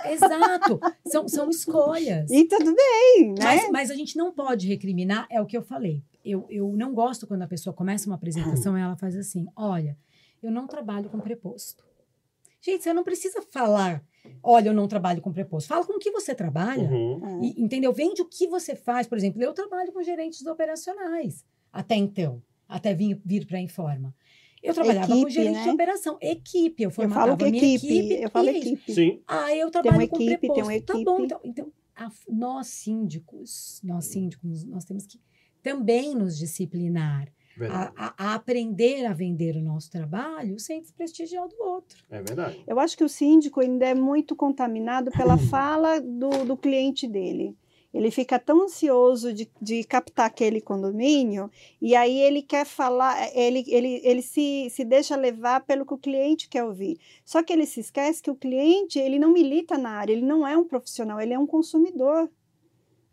Exato. são, são escolhas. E tudo bem, né? Mas, mas a gente não pode recriminar, é o que eu falei. Eu, eu não gosto quando a pessoa começa uma apresentação e ela faz assim: olha, eu não trabalho com preposto. Gente, você não precisa falar, olha, eu não trabalho com preposto. Fala com o que você trabalha. Uhum. É. E, entendeu? Vende o que você faz. Por exemplo, eu trabalho com gerentes operacionais até então. até vir, vir para a Informa. Eu trabalhava com Equipe, gerente né? de operação, equipe. Eu Eu formatava falo que minha equipe, equipe. eu falo equipe. Sim. Ah, eu uma trabalho com equipe, tem preposto. uma Tá equipe. bom, então, então a- nós síndicos, nós síndicos, nós temos que também nos disciplinar. A, a- a aprender a vender o nosso trabalho sem desprestigiar o do outro. É verdade. Eu acho que o síndico ainda é muito contaminado pela fala do, do cliente dele. Ele fica tão ansioso de, de captar aquele condomínio e aí ele quer falar, ele, ele, ele se, se deixa levar pelo que o cliente quer ouvir. Só que ele se esquece que o cliente ele não milita na área, ele não é um profissional, ele é um consumidor.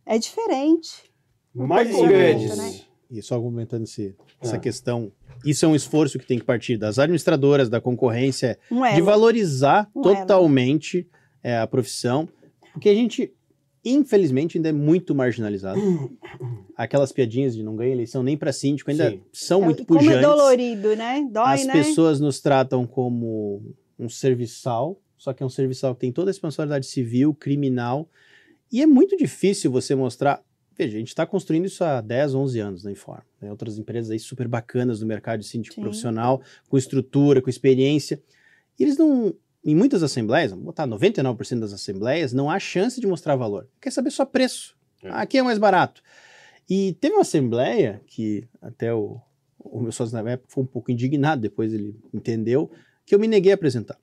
É diferente. Posicionamento, Guedes. né? E só complementando esse- essa Ah. questão, isso é um esforço que tem que partir das administradoras, da concorrência, Um de valorizar Um totalmente é, a profissão, porque a gente, infelizmente, ainda é muito marginalizado. Aquelas piadinhas de não ganha eleição nem para síndico ainda Sim. são É, muito Como é pujantes. dolorido, né? Dói, As né? pessoas nos tratam como um serviçal, só que é um serviçal que tem toda a responsabilidade civil, criminal, e é muito difícil você mostrar. Veja, a gente está construindo isso há 10, 11 anos na Informa. Tem outras empresas aí super bacanas no mercado de síndico Sim. profissional, com estrutura, com experiência. E eles não. Em muitas assembleias, vamos botar 99% das assembleias, não há chance de mostrar valor. Quer saber só preço. É. Aqui é mais barato. E teve uma assembleia que até o, o meu sócio na época foi um pouco indignado, depois ele entendeu, que eu me neguei a apresentar.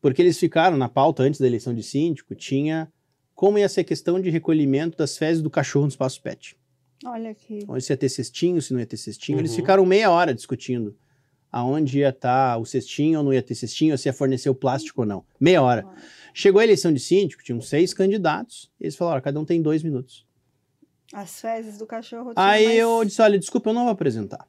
Porque eles ficaram na pauta antes da eleição de síndico, tinha como ia ser a questão de recolhimento das fezes do cachorro no espaço pet. Olha aqui. Onde se ia ter cestinho, se não ia ter cestinho. Eles Uhum. ficaram meia hora discutindo aonde ia estar o cestinho ou não ia ter cestinho, ou se ia fornecer o plástico ou não. Meia hora. Chegou a eleição de síndico, tinham seis candidatos, eles falaram, "Ó, cada um tem dois minutos. As fezes do cachorro. Aí mais- eu disse, olha, desculpa, eu não vou apresentar.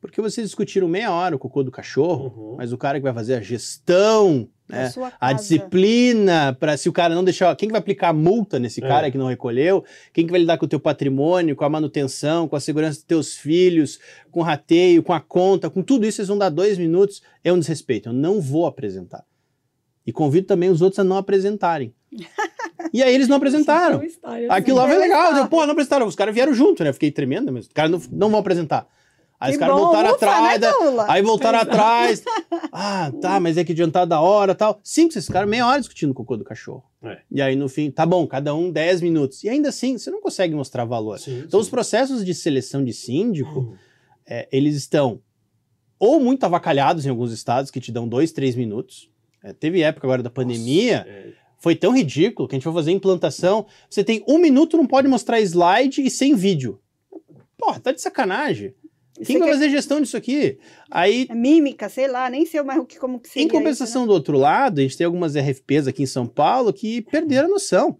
Porque vocês discutiram meia hora o cocô do cachorro, Uhum. mas o cara que vai fazer a gestão, né, sua a disciplina, para se o cara não deixar. Quem que vai aplicar a multa nesse É. cara que não recolheu? Quem que vai lidar com o teu patrimônio, com a manutenção, com a segurança dos teus filhos, com o rateio, com a conta, com tudo isso, vocês vão dar dois minutos. É um desrespeito. Eu não vou apresentar. E convido também os outros a não apresentarem. e aí eles não apresentaram. Aquilo lá foi legal. Eu, pô, não apresentaram. Os caras vieram junto, né? Fiquei tremendo, mas os caras não, não vão apresentar. Aí Que os caras voltaram ufa, atrás. né? Aí voltaram atrás. Ah, tá, mas é que adiantar da hora tal. Sim, esses ficaram meia hora discutindo o cocô do cachorro. É. E aí, no fim, tá bom, cada um 10 minutos. E ainda assim, você não consegue mostrar valor. Sim, Então, os sim. processos de seleção de síndico, Uhum. é, eles estão ou muito avacalhados em alguns estados, que te dão dois, três minutos. É, teve época agora da pandemia, Nossa, é. foi tão ridículo que a gente foi fazer implantação. Você tem um minuto, não pode mostrar slide e sem vídeo. Porra, tá de sacanagem. Isso Quem vai é- fazer gestão disso aqui? Aí, É mímica, sei lá, nem sei mais o que, como que seria em compensação do outro lado, a gente tem algumas RFPs aqui em São Paulo que perderam a noção.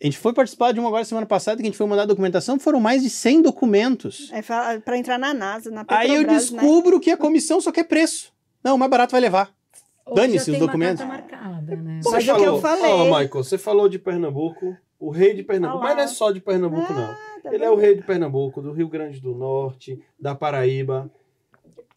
A gente foi participar de uma agora semana passada que a gente foi mandar documentação, foram mais de 100 documentos. isso, né? É para entrar na NASA, na Petrobras, Aí eu né? descubro que a comissão só quer preço. Não, o mais barato vai levar. Dane-se os documentos. marcada, né? Mas é o que eu falei. Ó, Michael, você falou de Pernambuco, o rei de Pernambuco. Ah lá. Mas não é só de Pernambuco, não. Ah, tá Ele é o rei de Pernambuco, do Rio Grande do Norte, da Paraíba.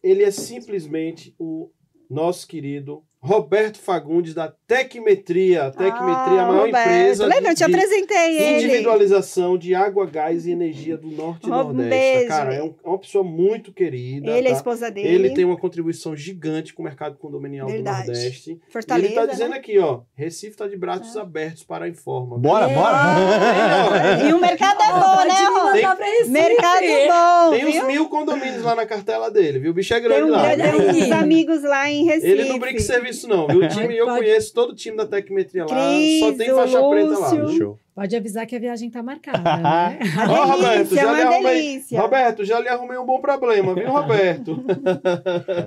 Ele é simplesmente o nosso querido Roberto Fagundes, da Tecmetria. A Tecmetria é a Ah, maior Roberto. empresa Lembra, eu te de apresentei ele. individualização de água, gás e energia do Norte e Um Nordeste. beijo. Cara, é um- é uma pessoa muito querida. Ele, a tá? esposa dele. Ele tem uma contribuição gigante com o mercado condominial Verdade. do Nordeste. E Fortaleza, ele tá dizendo né? aqui, ó, Recife tá de braços abertos para a Informa. Bora, É. bora! E o mercado é bom, né, Rô? Tem- Mercado bom, Tem uns viu? mil condomínios lá na cartela dele, viu? O bicho é Tem, grande um, lá. tem uns amigos lá em Recife. Ele não brinca em serviço, não, viu? O time, eu Pode- conheço todo o time da Tecmetria lá. Cris, só tem faixa preta lá. Lúcio. Show. Pode avisar que a viagem tá marcada, né? Ó, Uma Roberto, já lhe uma arrumei. delícia. Roberto, já lhe arrumei um bom problema, viu, Roberto?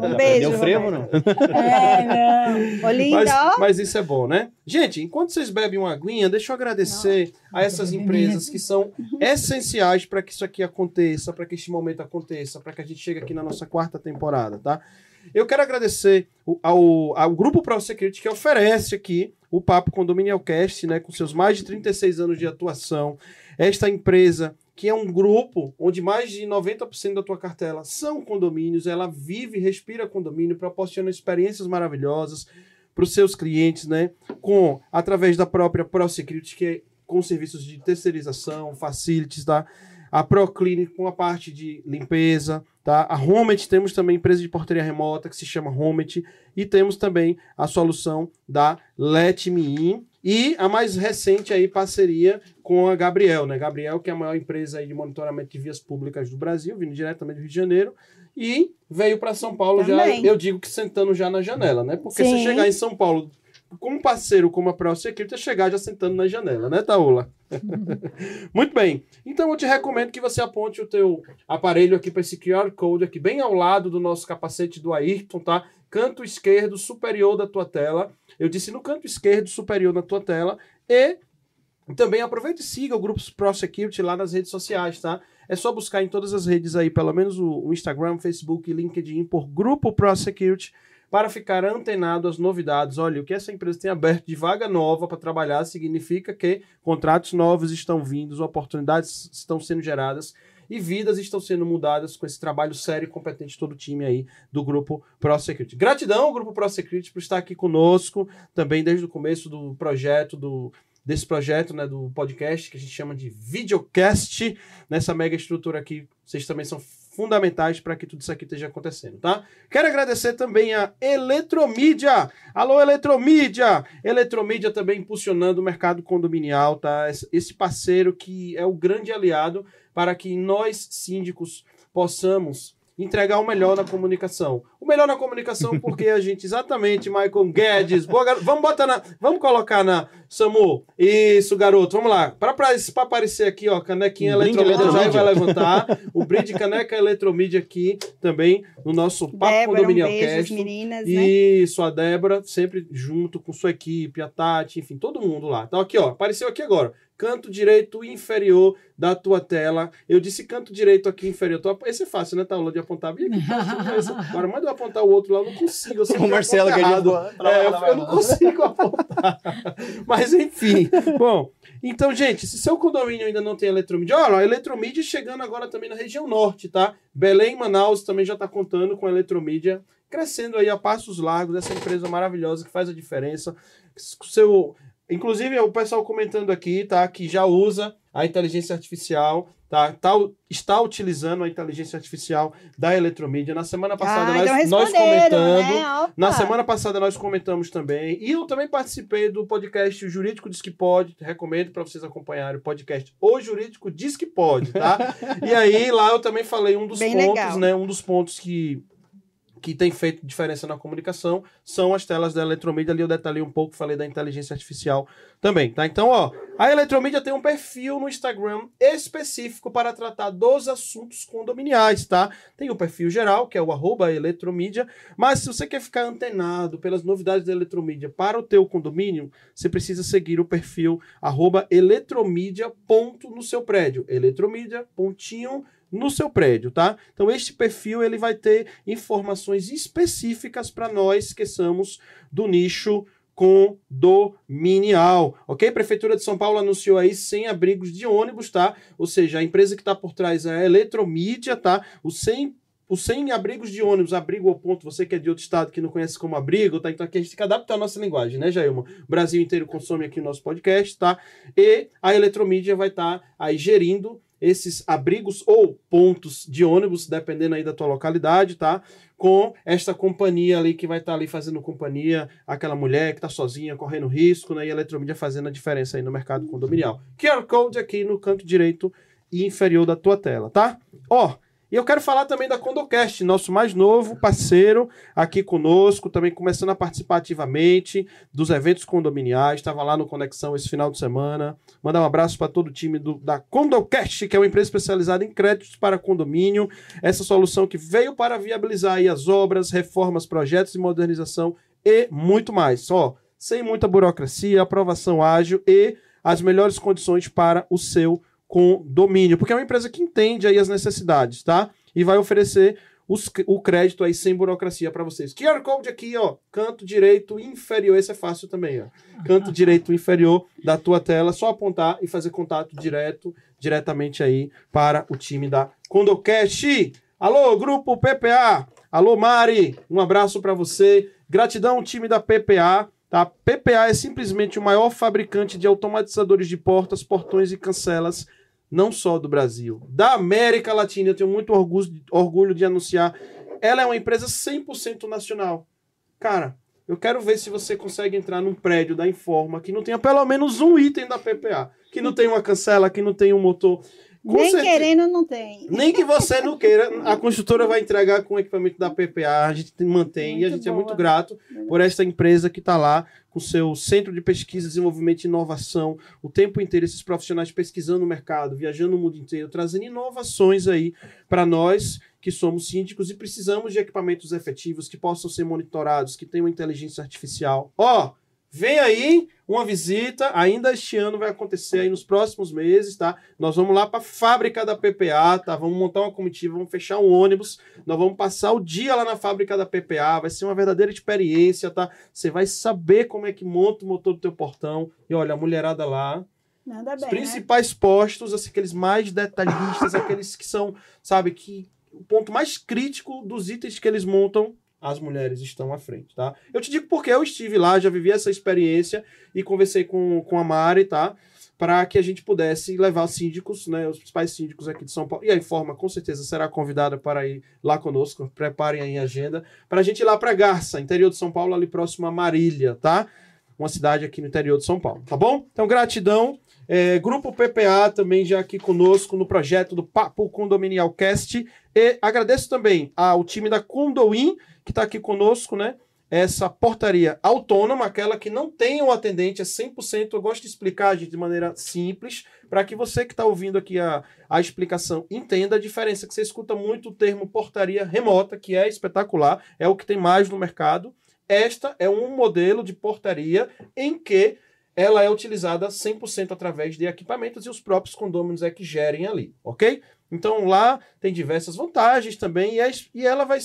Um beijo, Deu frevo, Roberto. não? é, não. Ô, linda, Mas, ó. mas isso é bom, né? Gente, enquanto vocês bebem uma aguinha, deixa eu agradecer a essas empresas que são essenciais para que isso aqui aconteça, para que este momento aconteça, para que a gente chegue aqui na nossa quarta temporada, tá? Eu quero agradecer ao, ao Grupo Pro Security que oferece aqui o Papo Condominial Cast, né, com seus mais de 36 anos de atuação. Esta empresa que é um grupo onde mais de 90% da tua cartela são condomínios, ela vive e respira condomínio, proporciona experiências maravilhosas para os seus clientes, né? Com através da própria ProSecurity, que é com serviços de terceirização, facilities, tá? A ProClinic com a parte de limpeza, Tá? A Homet, temos também empresa de portaria remota que se chama Homet e temos também a solução da Let Me In e a mais recente aí parceria com a Gabriel, né? Gabriel que é a maior empresa aí de monitoramento de vias públicas do Brasil, vindo diretamente do Rio de Janeiro e veio para São Paulo Também. já, eu digo que sentando já na janela, né? Porque se Sim. chegar em São Paulo como parceiro como a Pro Security é chegar já sentando na janela, né, Taula? Muito bem. Então eu te recomendo que você aponte o teu aparelho aqui para esse QR Code aqui bem ao lado do nosso capacete do Ayrton, tá? Canto esquerdo superior da tua tela. Eu disse no canto esquerdo superior da tua tela e também aproveite e siga o Grupo Pro Security lá nas redes sociais, tá? É só buscar em todas as redes aí, pelo menos o, Instagram, Facebook e LinkedIn por Grupo Pro Security para ficar antenado às novidades. Olha, o que essa empresa tem aberto de vaga nova para trabalhar significa que contratos novos estão vindo, oportunidades estão sendo geradas e vidas estão sendo mudadas com esse trabalho sério e competente todo o time aí do Grupo Pro Security. Gratidão, Grupo Pro Security, por estar aqui conosco, também desde o começo do projeto, do, desse projeto, né, do podcast, que a gente chama de videocast, nessa mega estrutura aqui. Vocês também são fundamentais para que tudo isso aqui esteja acontecendo, tá? Quero agradecer também a Eletromídia. Alô, Eletromídia! Eletromídia também impulsionando o mercado condominial, tá? Esse- parceiro que é o grande aliado para que nós, síndicos, possamos entregar o melhor na comunicação. O melhor na comunicação porque a gente, exatamente, Michael Guedes, boa, garoto. vamos botar na, vamos colocar na, Samu, isso, garoto, vamos lá, para aparecer aqui, ó, canequinha Um eletromídia, já vai levantar, o brinde caneca eletromídia aqui também, no nosso Papo Débora, um Condominial as Cast. meninas, né? Isso, a Débora, sempre junto com sua equipe, a Tati, enfim, todo mundo lá. Então aqui, ó, apareceu aqui agora. Canto direito inferior da tua tela. Eu disse canto direito aqui inferior. Tô- Esse é fácil, né, Taula, de apontar. Aqui. Agora manda eu apontar o outro lá, eu não consigo. Eu O Marcelo que É, eu, eu não consigo apontar. Mas enfim. Bom, então, gente, se seu condomínio ainda não tem eletromídia, olha, a eletromídia chegando agora também na região norte, tá? Belém, Manaus também já está contando com a eletromídia, crescendo aí a passos largos, essa empresa maravilhosa que faz a diferença. Seu, inclusive, o pessoal comentando aqui, tá? Que já usa a inteligência artificial, tá? tá está utilizando a inteligência artificial da eletromídia. Na semana passada, Ah, nós, então nós comentando. né? Na semana passada nós comentamos também, e eu também participei do podcast O Jurídico Diz Que Pode, recomendo para vocês acompanharem o podcast O Jurídico Diz Que Pode, tá? e aí lá eu também falei um dos Bem pontos, legal. né, um dos pontos que que tem feito diferença na comunicação são as telas da eletromídia. Ali eu detalhei um pouco, falei da inteligência artificial também, tá? Então, ó, a eletromídia tem um perfil no Instagram específico para tratar dos assuntos condominiais, tá? Tem o perfil geral, que é o arroba eletromídia, mas se você quer ficar antenado pelas novidades da eletromídia para o teu condomínio, você precisa seguir o perfil arroba eletromídia ponto no seu prédio. Eletromídia, pontinho no seu prédio, tá? Então este perfil ele vai ter informações específicas para nós que somos do nicho condominial, ok? Prefeitura de São Paulo anunciou aí 100 abrigos de ônibus, tá? Ou seja, a empresa que está por trás é a Eletromídia, tá? Os 100 os 100 abrigos de ônibus, abrigo ao ponto, você que é de outro estado que não conhece como abrigo, tá? Então aqui a gente tem que adaptar a nossa linguagem, né, Jailma? O Brasil inteiro consome aqui o nosso podcast, tá? E a Eletromídia vai estar aí gerindo esses abrigos ou pontos de ônibus, dependendo aí da tua localidade, tá? Com esta companhia ali que vai estar ali fazendo companhia, aquela mulher que está sozinha, correndo risco, né? E a Eletromídia fazendo a diferença aí no mercado condominial. QR Code aqui no canto direito e inferior da tua tela, tá? Ó, e eu quero falar também da Condocast, nosso mais novo parceiro aqui conosco, também começando a participar ativamente dos eventos condominiais. Estava lá no Conexão esse final de semana. Mandar um abraço para todo o time do, da Condocast, que é uma empresa especializada em créditos para condomínio. Essa solução que veio para viabilizar as obras, reformas, projetos de modernização e muito mais. Só sem muita burocracia, aprovação ágil e as melhores condições para o seu condomínio, porque é uma empresa que entende aí as necessidades, tá? E vai oferecer os- o crédito aí sem burocracia para vocês. QR Code aqui, ó, canto direito inferior, esse é fácil também, ó. Canto direito inferior da tua tela, só apontar e fazer contato direto, diretamente aí para o time da Condocast. Alô, grupo PPA. Alô, Mari, um abraço para você. Gratidão, time da PPA. Tá? PPA é simplesmente o maior fabricante de automatizadores de portas, portões e cancelas não só do Brasil, da América Latina. Eu tenho muito orgulho, orgulho de anunciar. Ela é uma empresa 100% nacional. Cara, eu quero ver se você consegue entrar num prédio da Informa que não tenha pelo menos um item da PPA, que não tem uma cancela, que não tem um motor. Com Nem certeza- querendo, não tem. nem que você não queira, a construtora vai entregar com o equipamento da PPA, a gente mantém e a Muito gente é boa. muito grato por esta empresa que está lá com seu centro de pesquisa, desenvolvimento e inovação, o tempo inteiro esses profissionais pesquisando o mercado, viajando o mundo inteiro, trazendo inovações aí para nós que somos síndicos e precisamos de equipamentos efetivos que possam ser monitorados, que tenham inteligência artificial. Ó, vem aí uma visita, ainda este ano vai acontecer aí nos próximos meses, tá? Nós vamos lá para a fábrica da PPA, tá? Vamos montar uma comitiva, vamos fechar um ônibus, nós vamos passar o dia lá na fábrica da PPA, vai ser uma verdadeira experiência, tá? Você vai saber como é que monta o motor do teu portão. E olha, a mulherada lá, Nada os bem, né? principais postos, assim, aqueles mais detalhistas, aqueles que são, sabe, que o ponto mais crítico dos itens que eles montam, as mulheres estão à frente, tá? Eu te digo porque eu estive lá, já vivi essa experiência e conversei com, com a Mari, tá? Para que a gente pudesse levar os síndicos, né, os principais síndicos aqui de São Paulo. E a Informa, com certeza, será convidada para ir lá conosco. Preparem aí a agenda. Para a gente ir lá para Garça, interior de São Paulo, ali próximo a Marília, tá? Uma cidade aqui no interior de São Paulo, tá bom? Então, gratidão. É, Grupo PPA também já aqui conosco no projeto do Papo Condominial Cast. E agradeço também ao time da Condoin, que está aqui conosco, né? Essa portaria autônoma, aquela que não tem um atendente, é 100%. Eu gosto de explicar, gente, de maneira simples, para que você que está ouvindo aqui a, a explicação entenda a diferença. Que você escuta muito o termo portaria remota, que é espetacular, é o que tem mais no mercado. Esta é um modelo de portaria em que ela é utilizada 100% através de equipamentos e os próprios condôminos é que gerem ali, ok? Então lá tem diversas vantagens também e, é- e ela vai,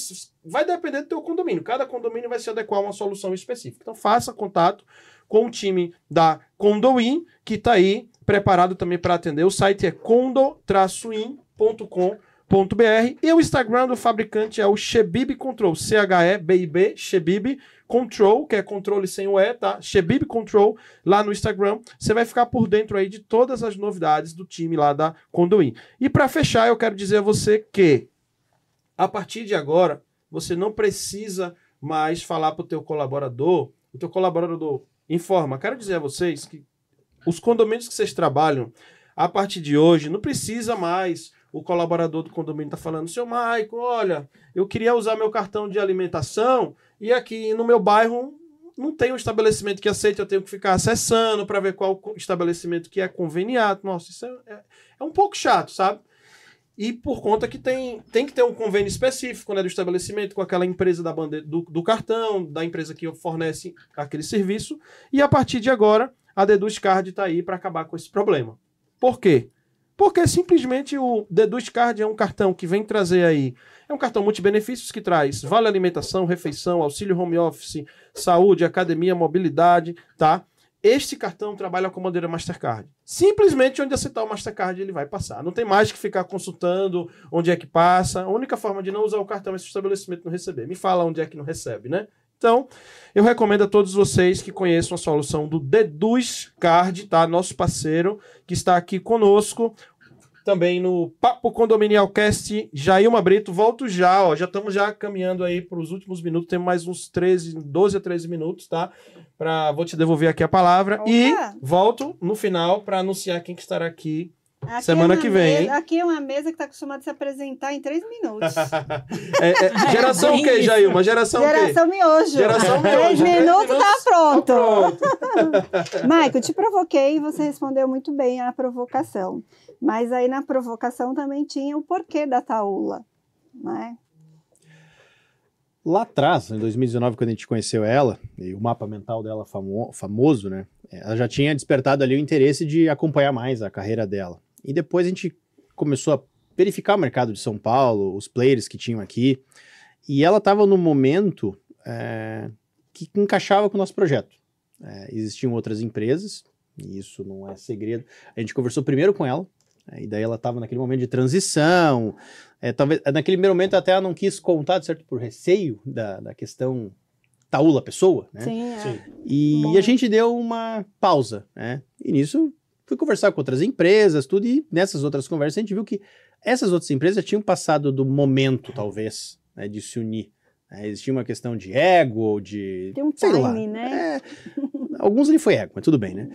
vai depender do teu condomínio. Cada condomínio vai se adequar a uma solução específica. Então faça contato com o time da Condoin, que está aí preparado também para atender. O site é condo-in.com.br e o Instagram do fabricante é o Shebib Control, C-H-E-B-I-B, Shebib Control, que é controle sem o E, tá? Shebib Control, lá no Instagram. Você vai ficar por dentro aí de todas as novidades do time lá da Condoin. E para fechar, eu quero dizer a você que a partir de agora, você não precisa mais falar para o teu colaborador, o teu colaborador informa. Quero dizer a vocês que os condomínios que vocês trabalham, a partir de hoje, não precisa mais o colaborador do condomínio tá falando, seu Maico, olha, eu queria usar meu cartão de alimentação e aqui no meu bairro não tem um estabelecimento que aceita, eu tenho que ficar acessando para ver qual estabelecimento que é conveniado. Nossa, isso é, é, é um pouco chato, sabe? E por conta que tem, tem que ter um convênio específico né, do estabelecimento com aquela empresa da bandeira, do, do cartão, da empresa que fornece aquele serviço. E a partir de agora, a Deduz Card está aí para acabar com esse problema. Por quê? Porque simplesmente o Deduz Card é um cartão que vem trazer aí. É um cartão multibenefícios que traz vale alimentação, refeição, auxílio home office, saúde, academia, mobilidade, tá? Este cartão trabalha com a bandeira Mastercard. Simplesmente onde aceitar o Mastercard ele vai passar. Não tem mais que ficar consultando onde é que passa. A única forma de não usar o cartão é se o estabelecimento não receber. Me fala onde é que não recebe, né? Então, eu recomendo a todos vocês que conheçam a solução do Deduz Card, tá? Nosso parceiro que está aqui conosco também no Papo Condominial Cast, Jailma Brito, volto já, ó, já estamos já caminhando aí para os últimos minutos, temos mais uns 13, 12 a 13 minutos, tá? Pra, vou te devolver aqui a palavra Opa! e volto no final para anunciar quem que estará aqui. Aqui Semana é que vem, mesa- hein? Aqui é uma mesa que está acostumada a se apresentar em três minutos. É, é, geração o quê. Jailma? Geração o quê? Geração miojo. Geração Três miojo. Três minutos tá pronto. pronto. Maico, te provoquei e você respondeu muito bem à provocação. Mas aí na provocação também tinha o porquê da taula. Né? Lá atrás, em 2019, quando a gente conheceu ela, e o mapa mental dela famo- famoso, né? Ela já tinha despertado ali o interesse de acompanhar mais a carreira dela. E depois a gente começou a verificar o mercado de São Paulo, os players que tinham aqui. E ela estava num momento é, que encaixava com o nosso projeto. É, existiam outras empresas, e isso não é segredo. A gente conversou primeiro com ela, é, e daí ela estava naquele momento de transição, é, talvez naquele primeiro momento até ela não quis contar, certo, por receio da, da questão taula pessoa, né? Sim, é. Sim. E Bom. a gente deu uma pausa, né? E nisso Fui conversar com outras empresas, tudo, e nessas outras conversas a gente viu que essas outras empresas tinham passado do momento, talvez, né, de se unir. né? existia uma questão de ego, ou de. Tem um sei lá. time, né? É, alguns ali foi ego, mas tudo bem, né?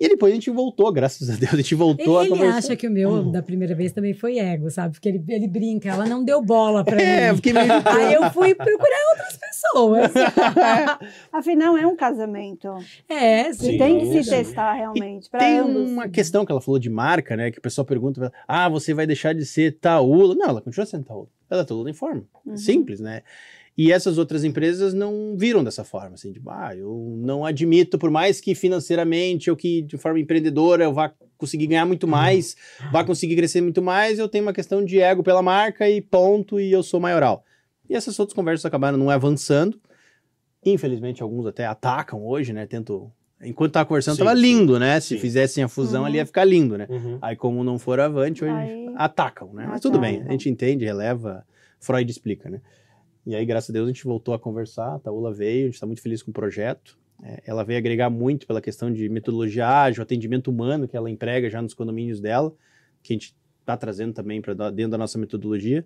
E depois a gente voltou, graças a Deus, a gente voltou a Ele, ele conversar. acha que o meu, da primeira vez, também foi ego, sabe? Porque ele, ele brinca, ela não deu bola pra É, eu mim. fiquei meio. Aí eu fui procurar outras pessoas. Afinal, é um casamento. É, Sim. Tem que se sim. testar realmente. pra Tem ambos. uma questão que ela falou de marca, né? Que o pessoal pergunta, ah, você vai deixar de ser Taúla. Não, ela continua sendo Taúla. Ela é Taúla em forma. Uhum. Simples, né? E essas outras empresas não viram dessa forma, assim, tipo, ah, eu não admito, por mais que financeiramente ou que de forma empreendedora eu vá conseguir ganhar muito mais, vá conseguir crescer muito mais, eu tenho uma questão de ego pela marca e ponto, e eu sou maioral. E essas outras conversas acabaram não avançando. Infelizmente, alguns até atacam hoje, né? Tento. Enquanto tava conversando, Sim, tava sim. lindo, né? Se Sim. fizessem a fusão Uhum. ali ia ficar lindo, né? Uhum. Aí, como não for avante, hoje Aí- atacam, né? Mas tudo bem, a gente entende, releva, Freud explica, né? E aí, graças a Deus, a gente voltou a conversar, a Taula veio, a gente está muito feliz com o projeto. É, ela veio agregar muito pela questão de metodologia ágil, atendimento humano que ela emprega já nos condomínios dela, que a gente está trazendo também para dentro da nossa metodologia.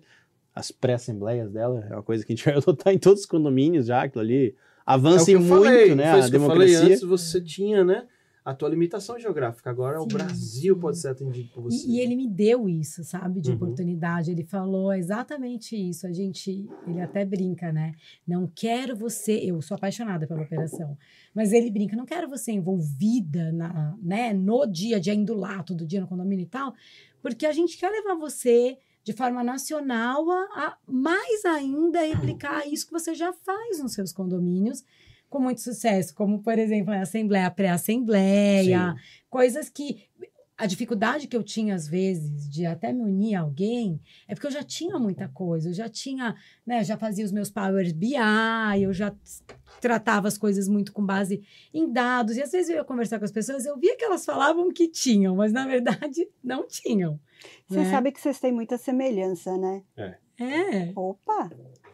As pré-assembleias dela é uma coisa que a gente vai adotar em todos os condomínios já, aquilo ali avança É muito, falei, né? A democracia. antes, você tinha, né? A tua limitação geográfica. Agora o Sim, Brasil sim. pode ser atendido por você. E, e ele me deu isso, sabe, de Uhum. oportunidade. Ele falou exatamente isso. A gente, ele até brinca, né? Não quero você. Eu sou apaixonada pela operação, mas ele brinca. Não quero você envolvida na, né, no dia a dia, indo lá todo dia no condomínio e tal, porque a gente quer levar você de forma nacional a, a mais ainda replicar isso que você já faz nos seus condomínios com muito sucesso, como por exemplo a assembleia, a pré-assembleia, coisas que a dificuldade que eu tinha às vezes de até me unir a alguém é porque eu já tinha muita coisa, eu já tinha, né, já fazia os meus Power BI, eu já tratava as coisas muito com base em dados, e às vezes eu ia conversar com as pessoas, eu via que elas falavam que tinham, mas na verdade não tinham. Você né? sabe que vocês têm muita semelhança, né? É. Opa!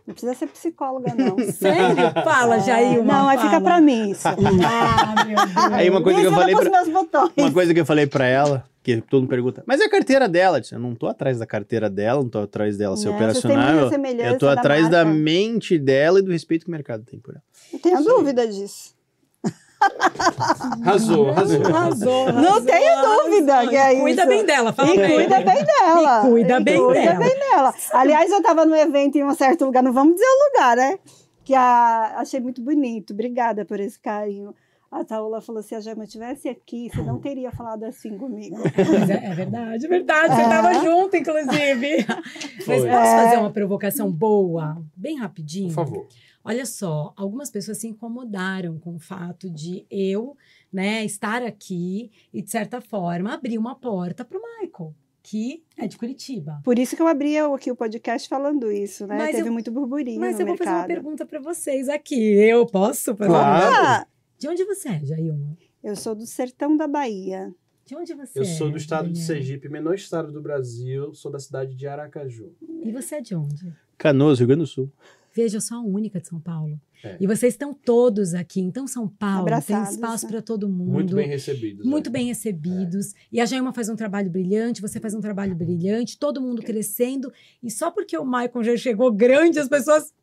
Não precisa ser psicóloga, não. Sério? Fala, Jair. Não, aí fica pra mim isso. Ah, meu Deus. Aí uma coisa que eu falei pra, meus botões. Uma coisa que eu falei pra ela, que todo mundo pergunta, mas é a carteira dela? Eu, disse, eu não tô atrás da carteira dela, não tô atrás dela ser têm operacional. muita Eu, semelhança eu tô da atrás da marca. mente dela e do respeito que o mercado tem por ela. Não tenho dúvida disso. Arrasou, arrasou. Arrasou, Não tenho dúvida que é E Cuida isso. bem dela, fala E pra cuida bem dela. E cuida bem cuida dela. bem dela. Aliás, eu estava no evento em um certo lugar, não vamos dizer o lugar, né? Que a, achei muito bonito. Obrigada por esse carinho. A Taula falou: se a Jama estivesse aqui, você não teria falado assim comigo. Mas é, é verdade, é verdade. Você É. estava junto, inclusive. Mas Foi. posso É. fazer uma provocação boa, bem rapidinho? Por favor. Olha só, algumas pessoas se incomodaram com o fato de eu, né, estar aqui e, de certa forma, abrir uma porta para o Michael, que é de Curitiba. Por isso que eu abri aqui o podcast falando isso, né? Mas Teve eu- muito burburinho Mas no eu vou fazer uma mercado. pergunta para vocês aqui. Eu posso fazer? Claro. Ah, De onde você é, Jailma? eu sou do sertão da Bahia. De onde você Eu é? sou do estado de Daniel? Sergipe, menor estado do Brasil, sou da cidade de Aracaju. E você é de onde? Canoas, Rio Grande do Sul. Veja, eu sou a única de São Paulo. É. E vocês estão todos aqui. Então, São Paulo Abraçados, tem espaço né? para todo mundo. Muito bem recebidos. Muito né? bem recebidos. E a Jailma faz um trabalho brilhante, você faz um trabalho brilhante, todo mundo crescendo. E só porque o Michael já chegou grande, as pessoas.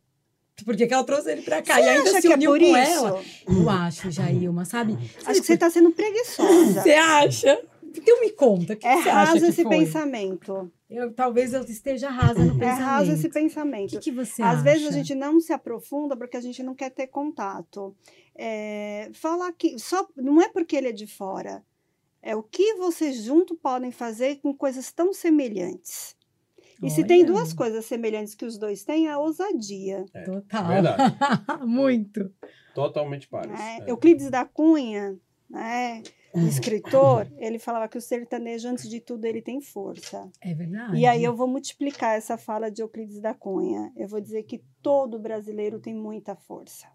Por que ela trouxe ele pra cá? Você e ainda acha se que é uniu por com isso? ela. Eu acho, Jailma, sabe? Acho que você está sendo preguiçosa. Você acha? Então me conta, o que É você acha raso que esse foi? pensamento. Eu, talvez eu esteja rasa no É pensamento. raso esse O pensamento. que, que você Às acha? vezes a gente não se aprofunda porque a gente não quer ter contato. É, falar que só não é porque ele é de fora, é o que vocês junto podem fazer com coisas tão semelhantes. E se tem Olha. duas coisas semelhantes que os dois têm, é a ousadia. Total. Verdade. Muito. Totalmente pares. Né? É. Euclides da Cunha, né, o escritor, ele falava que o sertanejo, antes de tudo, ele tem força. É verdade. E aí eu vou multiplicar essa fala de Euclides da Cunha. Eu vou dizer que todo brasileiro tem muita força.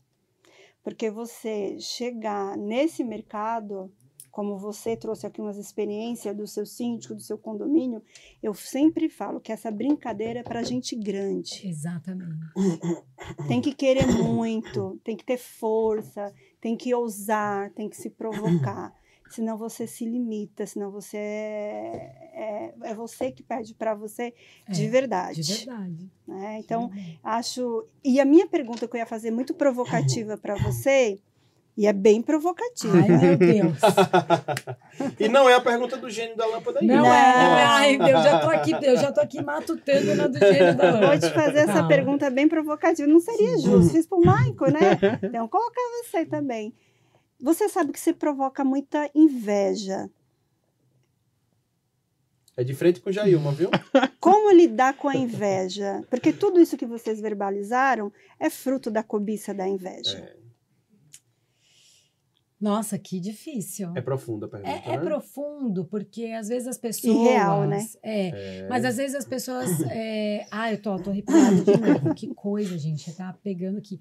Porque você chegar nesse mercado, como você trouxe aqui umas experiências do seu síndico, do seu condomínio, eu sempre falo que essa brincadeira é para gente grande. Exatamente. Tem que querer muito, tem que ter força, tem que ousar, tem que se provocar. Senão você se limita, senão você é, é, é você que perde para você de É, verdade. De verdade. né? Então, verdade. acho. E a minha pergunta que eu ia fazer muito provocativa para você, e é bem provocativa. Ai, meu Deus. E não é a pergunta do gênio da lâmpada aí. Não, Não. é, não é. Ai, eu já tô aqui, eu já tô aqui matutando na do gênio da Vou lâmpada. te fazer essa Calma. pergunta bem provocativa. Não seria justo. Fiz pro Maico, né? Então, colocar você também. Você sabe que você provoca muita inveja. É de frente com o Jailma, viu? Como lidar com a inveja? Porque tudo isso que vocês verbalizaram é fruto da cobiça da inveja. É, Nossa, que difícil. é profunda a pergunta, É, é né? profundo, porque às vezes as pessoas. Irreal, né? É, É. Mas às vezes as pessoas. É... Ah, eu tô, tô arrepiada de novo. Que coisa, gente. Tá pegando aqui.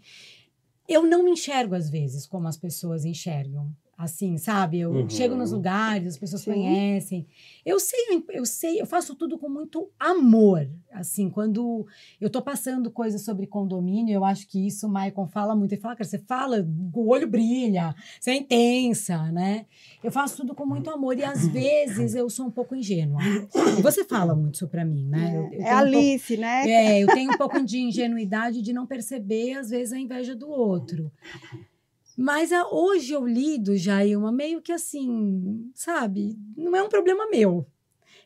Eu não me enxergo, às vezes, como as pessoas enxergam. Assim, sabe? Eu Uhum. chego nos lugares, as pessoas Sim. conhecem. Eu sei, eu sei, eu faço tudo com muito amor. Assim, quando eu tô passando coisas sobre condomínio, eu acho que isso o Maicon fala muito. Ele fala, cara, você fala, o olho brilha, você é intensa, né? Eu faço tudo com muito amor e às vezes eu sou um pouco ingênua. E você fala muito isso pra mim, né? Eu- eu É, é um pouco- Alice, né? é, eu tenho um pouco de ingenuidade de não perceber, às vezes, a inveja do outro. Mas a- hoje eu lido, Jailma, meio que assim, sabe? Não é um problema meu.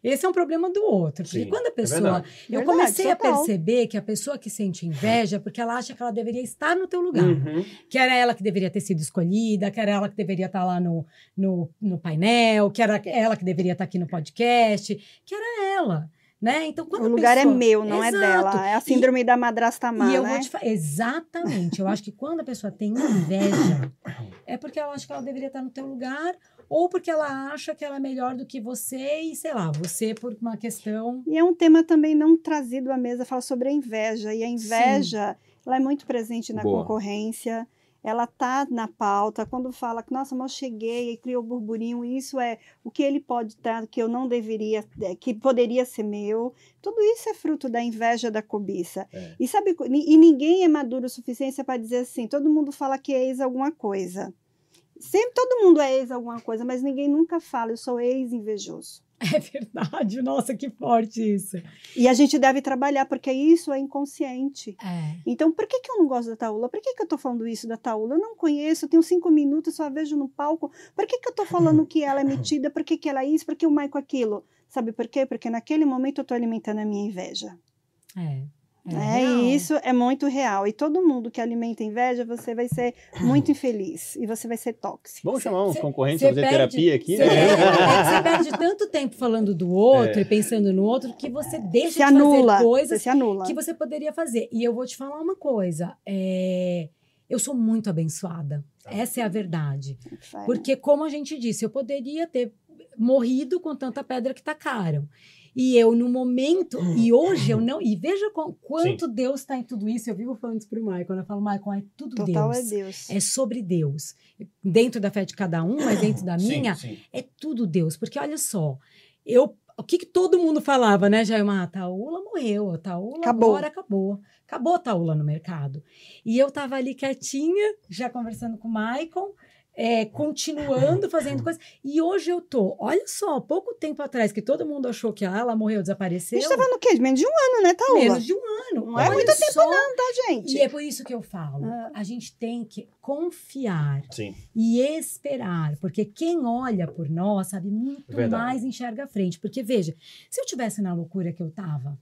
Esse é um problema do outro. Porque Sim, quando a é pessoa. verdade. eu Verdade, comecei a perceber que a pessoa que sente inveja é porque ela acha que ela deveria estar no teu lugar Uhum. que era ela que deveria ter sido escolhida, que era ela que deveria estar lá no, no, no painel, que era ela que deveria estar aqui no podcast, que era ela, né? Então, quando O lugar pessoa- é meu, não Exato. é dela. É a síndrome da madrasta má, E eu né? vou te falar, exatamente. Eu acho que quando a pessoa tem inveja, é porque ela acha que ela deveria estar no teu lugar, ou porque ela acha que ela é melhor do que você, e sei lá, você por uma questão. E é um tema também não trazido à mesa, fala sobre a inveja. E a inveja, ela é muito presente na Boa. concorrência. Ela tá na pauta. Quando fala que, nossa, mal cheguei e criou burburinho, isso é o que ele pode estar, que eu não deveria, é, que poderia ser meu. Tudo isso é fruto da inveja, da cobiça. É. E sabe, e e ninguém é maduro o suficiente para dizer assim, todo mundo fala que é ex alguma coisa. Sempre todo mundo é ex alguma coisa, mas ninguém nunca fala, eu sou ex invejoso. É verdade, nossa, que forte isso. E a gente deve trabalhar, porque isso é inconsciente. É. Então, por que, que eu não gosto da Taula? Por que, que eu tô falando isso da Taula? Eu não conheço, eu tenho cinco minutos, só a vejo no palco. Por que, que eu tô falando que ela é metida? Por que, que ela é isso? Por que o Maico aquilo? Sabe por quê? Porque naquele momento eu tô alimentando a minha inveja. É. É, É, real. e isso é muito real. E todo mundo que alimenta inveja, você vai ser muito infeliz. E você vai ser tóxico. Vamos chamar uns Cê- concorrentes cê pra fazer perde- terapia aqui, né? perde- é você perde tanto tempo falando do outro É. e pensando no outro que você deixa Se de anula. fazer coisas se anula. que você poderia fazer. E eu vou te falar uma coisa. é, Eu sou muito abençoada. Essa é a verdade. Porque, como a gente disse, eu poderia ter morrido com tanta pedra que tacaram. E eu, no momento, e hoje eu não. E veja com- quanto Deus está em tudo isso. Eu vivo falando isso pro Michael. Quando eu falo, Michael, é tudo Total Deus. é Deus. É sobre Deus. Dentro da fé de cada um, mas dentro da minha, Sim, sim. é tudo Deus. Porque olha só, eu. O que, que todo mundo falava, né, Jailma? A Taula morreu, a Taula Acabou. agora acabou. Acabou a Taula no mercado. E eu tava ali quietinha, já conversando com o Maicon, é, continuando fazendo coisas. E hoje eu tô, olha só, pouco tempo atrás que todo mundo achou que ah, ela morreu, A desapareceu. gente tá falando o quê? De menos de um ano, né, Taula? Menos de um ano. Não é muito tempo só. não, tá, gente? E é por isso que eu falo, Ah. a gente tem que confiar Sim. e esperar, porque quem olha por nós sabe muito Verdade. mais enxerga a frente. Porque veja, se eu tivesse na loucura que eu tava,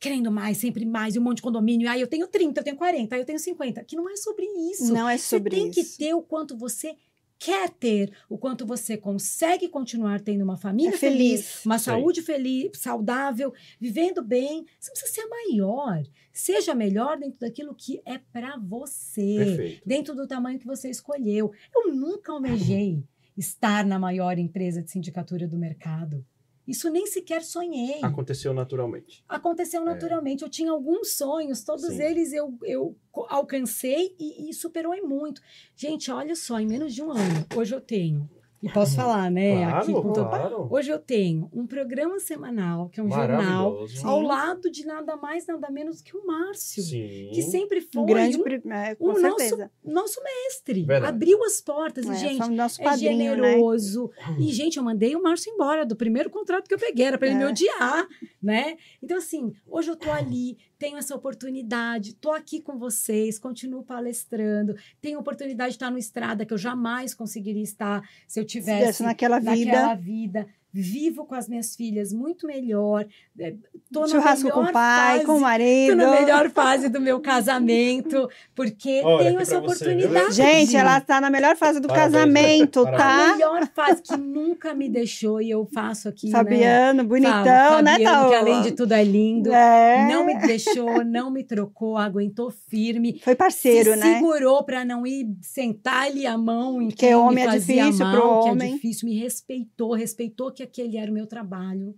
querendo mais, sempre mais, e um monte de condomínio, aí eu tenho 30, eu tenho 40, aí eu tenho 50, que não é sobre isso. Não é Você sobre tem que isso. ter o quanto você quer ter, o quanto você consegue continuar tendo uma família É feliz, feliz. uma saúde feliz, saudável, vivendo bem. Você precisa ser maior. Seja melhor dentro daquilo que é para você Perfeito. dentro do tamanho que você escolheu. Eu nunca almejei estar na maior empresa de sindicatura do mercado. Isso nem sequer sonhei. Aconteceu naturalmente. Aconteceu naturalmente. Eu tinha alguns sonhos, todos Sim. eles eu, eu alcancei e, e superou em muito. Gente, olha só, em menos de um ano, hoje eu tenho posso falar, né? Claro, aqui com todo... claro. Hoje eu tenho um programa semanal, que é um jornal, ao lado de nada mais, nada menos que o Márcio. Sim. Que sempre foi Um grande, um é, com o nosso- nosso mestre. Verdade. Abriu as portas. E, É, gente, foi o nosso é padrinho, né? generoso. E, gente, eu mandei o Márcio embora do primeiro contrato que eu peguei, era para ele É. me odiar, né? Então, assim, hoje eu tô ali, tenho essa oportunidade, tô aqui com vocês, continuo palestrando, tenho oportunidade de estar no estrada que eu jamais conseguiria estar se eu Se tivesse desse naquela vida. naquela vida. Vivo com as minhas filhas muito melhor. é, Tô na Churrasco com melhor o pai, fase com o marido. Tô na melhor fase do meu casamento, porque Olha tenho essa pra você, oportunidade. Gente, ela está na melhor fase do Parabéns, casamento, parabéns. A tá? melhor fase que nunca me deixou e eu faço aqui, né? Fabiano, bonitão, Fala, né, Taola? que além de tudo é lindo. É. Não me deixou, não me trocou, aguentou firme. Foi parceiro, se né? segurou para não ir sentar ali a mão em Porque quem homem me é difícil mal, pro que homem. é difícil, me respeitou, respeitou que aquele era o meu trabalho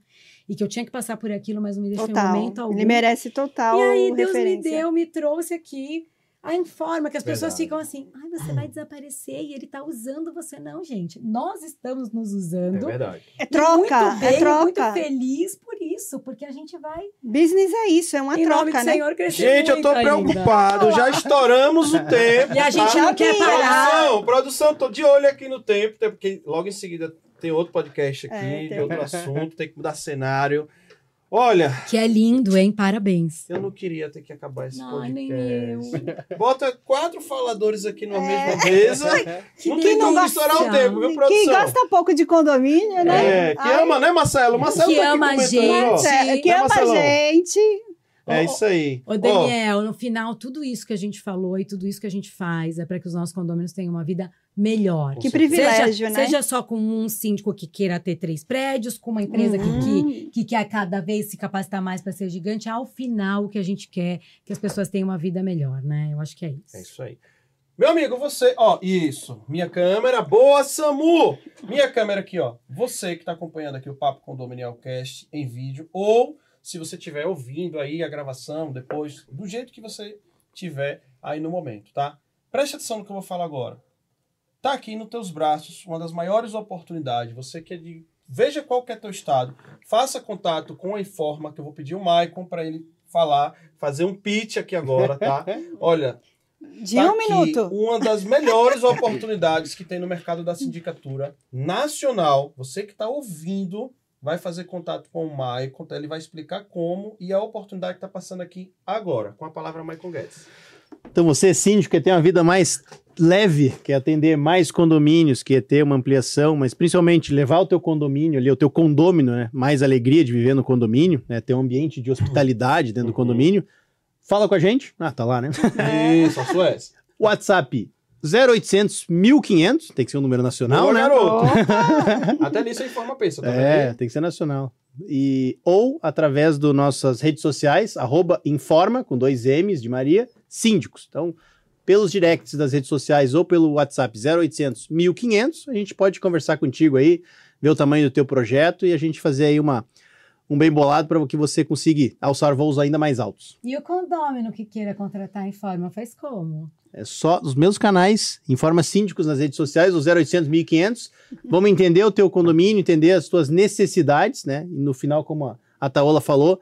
e que eu tinha que passar por aquilo, mas não me deixou em Total. momento algum. Ele merece total E aí Deus me referência. deu, me trouxe aqui a informa que as pessoas Verdade. ficam assim, ai, você vai desaparecer e ele tá usando você. Não, gente, nós estamos nos usando. É verdade. É troca, muito bem, é troca. muito feliz por isso, porque a gente vai, Business é isso, é uma em nome troca, do né? Senhor, Gente, eu tô ainda. preocupado. Já estouramos o tempo. E a gente tá? não quer parar. Produção, produção, tô de olho aqui no tempo, até porque logo em seguida tem outro podcast aqui, É, de outro assunto, tem que mudar cenário. Olha, Que é lindo, hein? Parabéns. eu não queria ter que acabar esse Não, podcast. nem eu. Bota quatro faladores aqui numa É. mesma mesa. Que não tem como estourar o tempo, viu, produção? gasta pouco de condomínio, né? É, que Ai, ama, né, Marcelo? Marcelo Que tá aqui ama a comentando, gente. ó. é, Que Né, ama a gente. É isso aí. Ô, Daniel, no final, tudo isso que a gente falou e tudo isso que a gente faz é para que os nossos condôminos tenham uma vida melhor. Que privilégio, seja, né? seja só com um síndico que queira ter três prédios, com uma empresa que- Uhum. que, que quer cada vez se capacitar mais para ser gigante, ao final o que a gente quer é que as pessoas tenham uma vida melhor, né? Eu acho que é isso. É isso aí. Meu amigo, você, ó, isso. Minha câmera, boa, Samu! Minha câmera aqui, ó. Você que tá acompanhando aqui o Papo Condominial Cast em vídeo, ou se você estiver ouvindo aí a gravação depois, do jeito que você tiver aí no momento, tá? Preste atenção no que eu vou falar agora. Tá aqui nos teus braços uma das maiores oportunidades. Você que é de. Veja qual que é teu estado. Faça contato com a Informa, que eu vou pedir o Maicon para ele falar, fazer um pitch aqui agora, tá? Olha, De Tá um aqui minuto. Uma das melhores oportunidades que tem no mercado da sindicatura nacional. Você que está ouvindo vai fazer contato com o Maicon, tá? ele vai explicar como e a oportunidade que está passando aqui agora, com a palavra Maicon Guedes. Então você, síndico, quer ter uma vida mais leve, quer atender mais condomínios, quer ter uma ampliação, mas principalmente levar o teu condomínio ali, o teu condômino, né? Mais alegria de viver no condomínio, né? Ter um ambiente de hospitalidade dentro do Uhum. condomínio. Fala com a gente. Ah, tá lá, né? Isso, a Suécia. WhatsApp 0800 1500, tem que ser um número nacional, Boa, né? garoto. Até nisso a informa pensa, tá É, vendo? tem que ser nacional. E, ou através das nossas redes sociais, arroba informa, com dois M's de Maria, síndicos. Então, pelos directs das redes sociais ou pelo WhatsApp 0800 1500, a gente pode conversar contigo aí, ver o tamanho do teu projeto e a gente fazer aí uma, um bem bolado para que você consiga alçar voos ainda mais altos. E o condômino que queira contratar em forma faz como? É só os meus canais, informa síndicos nas redes sociais, o 0800 1500. Vamos entender o teu condomínio, entender as tuas necessidades, né? E no final, como a, a Taola falou,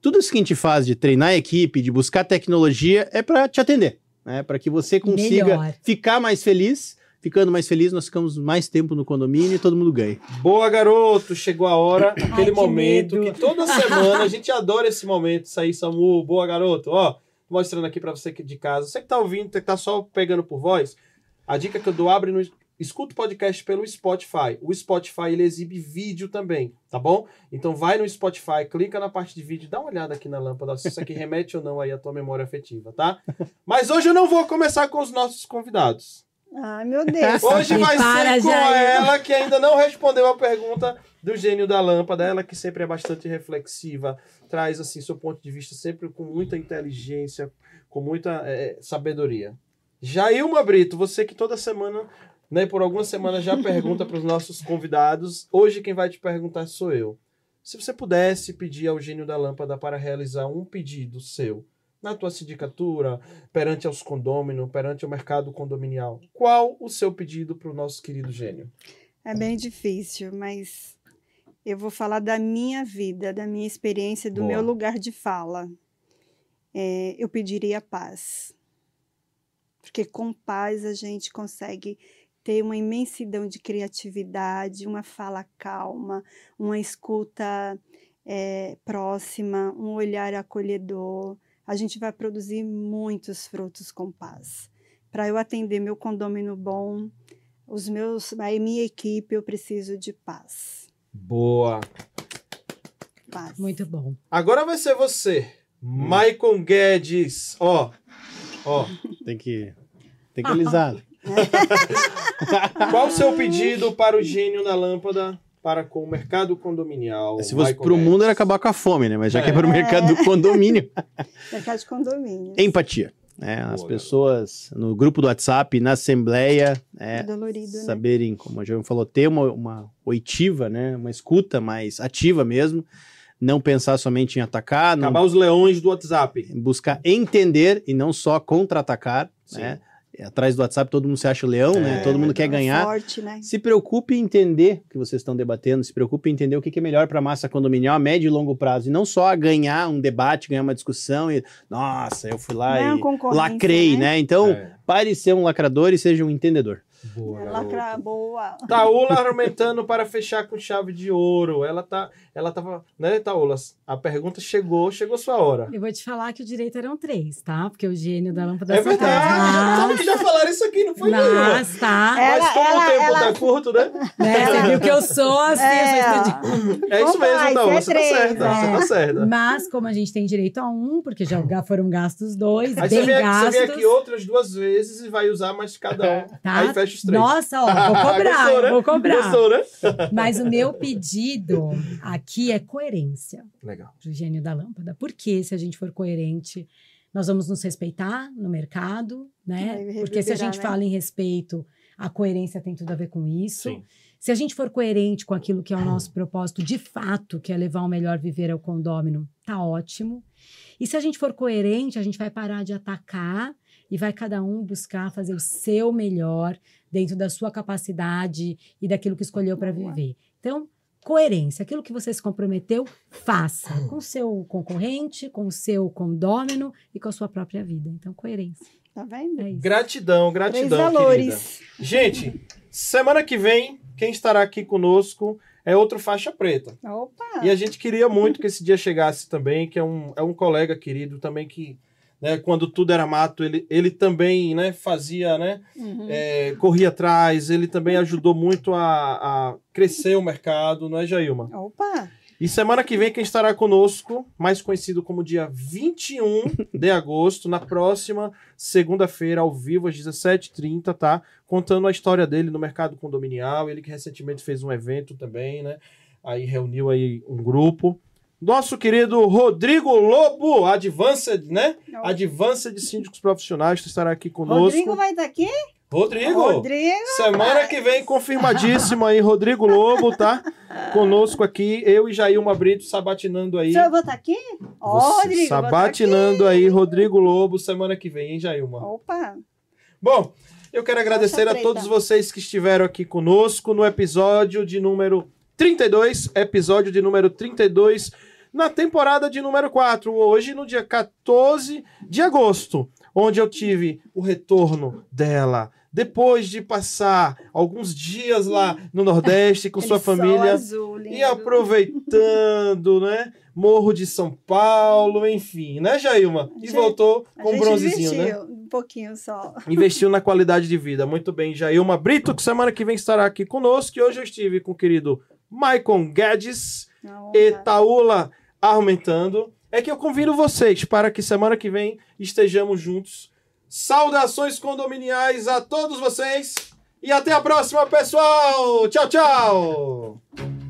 tudo isso que a gente faz de treinar a equipe, de buscar tecnologia, é para te atender, né? Para que você consiga Melhor. ficar mais feliz. Ficando mais feliz, nós ficamos mais tempo no condomínio e todo mundo ganha. Boa, garoto. Chegou a hora, aquele que momento medo. que toda semana a gente adora esse momento. Isso aí, Samu. Boa, garoto. Ó, mostrando aqui pra você que é de casa. Você que tá ouvindo, que tá só pegando por voz, a dica que eu dou, abre no... Escuta o podcast pelo Spotify. O Spotify, ele exibe vídeo também, tá bom? Então vai no Spotify, clica na parte de vídeo, dá uma olhada aqui na lâmpada, se isso aqui remete ou não aí à tua memória afetiva, tá? Mas hoje eu não vou começar com os nossos convidados. Ai, meu Deus. Hoje vai ser com Jair. ela que ainda não respondeu a pergunta do gênio da lâmpada. Ela que sempre é bastante reflexiva, traz assim seu ponto de vista sempre com muita inteligência, com muita eh, sabedoria. Jailma Brito, você que toda semana, né, por algumas semanas já pergunta para os nossos convidados. Hoje quem vai te perguntar sou eu. Se você pudesse pedir ao gênio da lâmpada para realizar um pedido seu na tua sindicatura, perante aos condôminos, perante o mercado condominial, qual o seu pedido para o nosso querido gênio? É bem difícil, mas eu vou falar da minha vida, da minha experiência, do Boa. meu lugar de fala. É, eu pediria paz. Porque com paz a gente consegue ter uma imensidão de criatividade, uma fala calma, uma escuta é, próxima, um olhar acolhedor. A gente vai produzir muitos frutos com paz. Para eu atender meu condômino bom, os meus, a minha equipe, eu preciso de paz. Boa. Paz. Muito bom. Agora vai ser você, Michael Guedes. Ó, ó. Tem que, tem que alisar. Qual o seu pedido para o gênio na lâmpada para com o mercado condominial? Se fosse pro Guedes? mundo, era acabar com a fome, né? Mas já que é pro É. mercado do condomínio, Mercado de condomínio. empatia. Né? As Boa, pessoas no grupo do WhatsApp, na assembleia, é, Dolorido, né? saberem, como a João falou, ter uma, uma oitiva, né? Uma escuta mais ativa mesmo. Não pensar somente em atacar, não Acabar os leões do WhatsApp. buscar entender e não só contra-atacar, né? Atrás do WhatsApp todo mundo se acha leão, né? É, Todo mundo quer É ganhar. Forte, né? Se preocupe em entender o que vocês estão debatendo, se preocupe em entender o que é melhor para a massa condominial a médio e longo prazo, e não só ganhar um debate, ganhar uma discussão e, nossa, eu fui lá Não é e lacrei, né? Então, É. pare de ser um lacrador e seja um entendedor. Boa, É lacra boa. Taula argumentando para fechar com chave de ouro. Ela tá, ela tava, né, Taolas? A pergunta chegou, chegou sua hora. Eu vou te falar que o direito eram três, tá? Porque o gênio da lâmpada É verdade. Mas, Já falaram isso aqui, não foi nenhuma. mas tá. Mas Ela- como ela- o tempo ela- tá curto, né? Né? Você viu que eu sou assim, eu sou estudiosa. É isso Opa, mesmo, Taola. é Você tá três, certa, é. você tá certa. Mas, como a gente tem direito a um, porque já foram gastos dois, Aí você bem vem, aqui, gastos. você vem aqui outras duas vezes e vai usar mais cada um. Tá? Aí fecha os três. Nossa, ó, vou cobrar, Gostou, né? vou cobrar. Gostou, né? Mas o meu pedido aqui é coerência Legal. Pro gênio da lâmpada. Porque se a gente for coerente, nós vamos nos respeitar no mercado, né? Porque se a gente né? fala em respeito, a coerência tem tudo a ver com isso. Sim. Se a gente for coerente com aquilo que é o nosso propósito de fato, que é levar o melhor viver ao condômino, tá ótimo. E se a gente for coerente, a gente vai parar de atacar e vai cada um buscar fazer o seu melhor dentro da sua capacidade e daquilo que escolheu para viver. Então, coerência, aquilo que você se comprometeu, faça com o seu concorrente, com o seu condômino e com a sua própria vida. Então, coerência. Tá vendo? É isso. Gratidão, Três gratidão, querida. valores. Gente, semana que vem, quem estará aqui conosco é outro faixa preta. Opa! E a gente queria muito que esse dia chegasse também, que é um, é um colega querido também que, né, quando tudo era mato, ele, ele também, né, fazia, né, Uhum. é, corria atrás, ele também ajudou muito a, a crescer o mercado, não é, Jailma? Opa! E semana que vem quem estará conosco, mais conhecido como dia 21 de agosto, na próxima segunda-feira, ao vivo, às 17h30, tá? Contando a história dele no mercado condominial, ele que recentemente fez um evento também, né? Aí reuniu aí um grupo. Nosso querido Rodrigo Lobo, Advanced, né? Advanced Síndicos Profissionais, estará aqui conosco. Rodrigo vai estar aqui? Rodrigo! Rodrigo! Semana que vem, confirmadíssimo aí, Rodrigo Lobo, tá? Conosco aqui, eu e Jailma Brito sabatinando aí. Senhor vai estar aqui? Ó, Você Rodrigo. tá sabatinando aí, Rodrigo Lobo, semana que vem, hein. Jailma? Opa! Bom, eu quero agradecer a preta. todos vocês que estiveram aqui conosco no episódio de número 32, episódio de número 32, na temporada de número 4, hoje no dia 14 de agosto, onde eu tive o retorno dela. Depois de passar alguns dias lá no Nordeste com sua família, azul, e aproveitando, né? Morro de São Paulo, enfim, né, Jailma? E voltou com um bronzezinho, né? investiu Um pouquinho só. Investiu na qualidade de vida. Muito bem, Jailma Brito, que semana que vem estará aqui conosco. E hoje eu estive com o querido Maicon Guedes Uma Argumentando. É que eu convido vocês para que semana que vem estejamos juntos. Saudações condominiais a todos vocês. E até a próxima, pessoal! Tchau, tchau!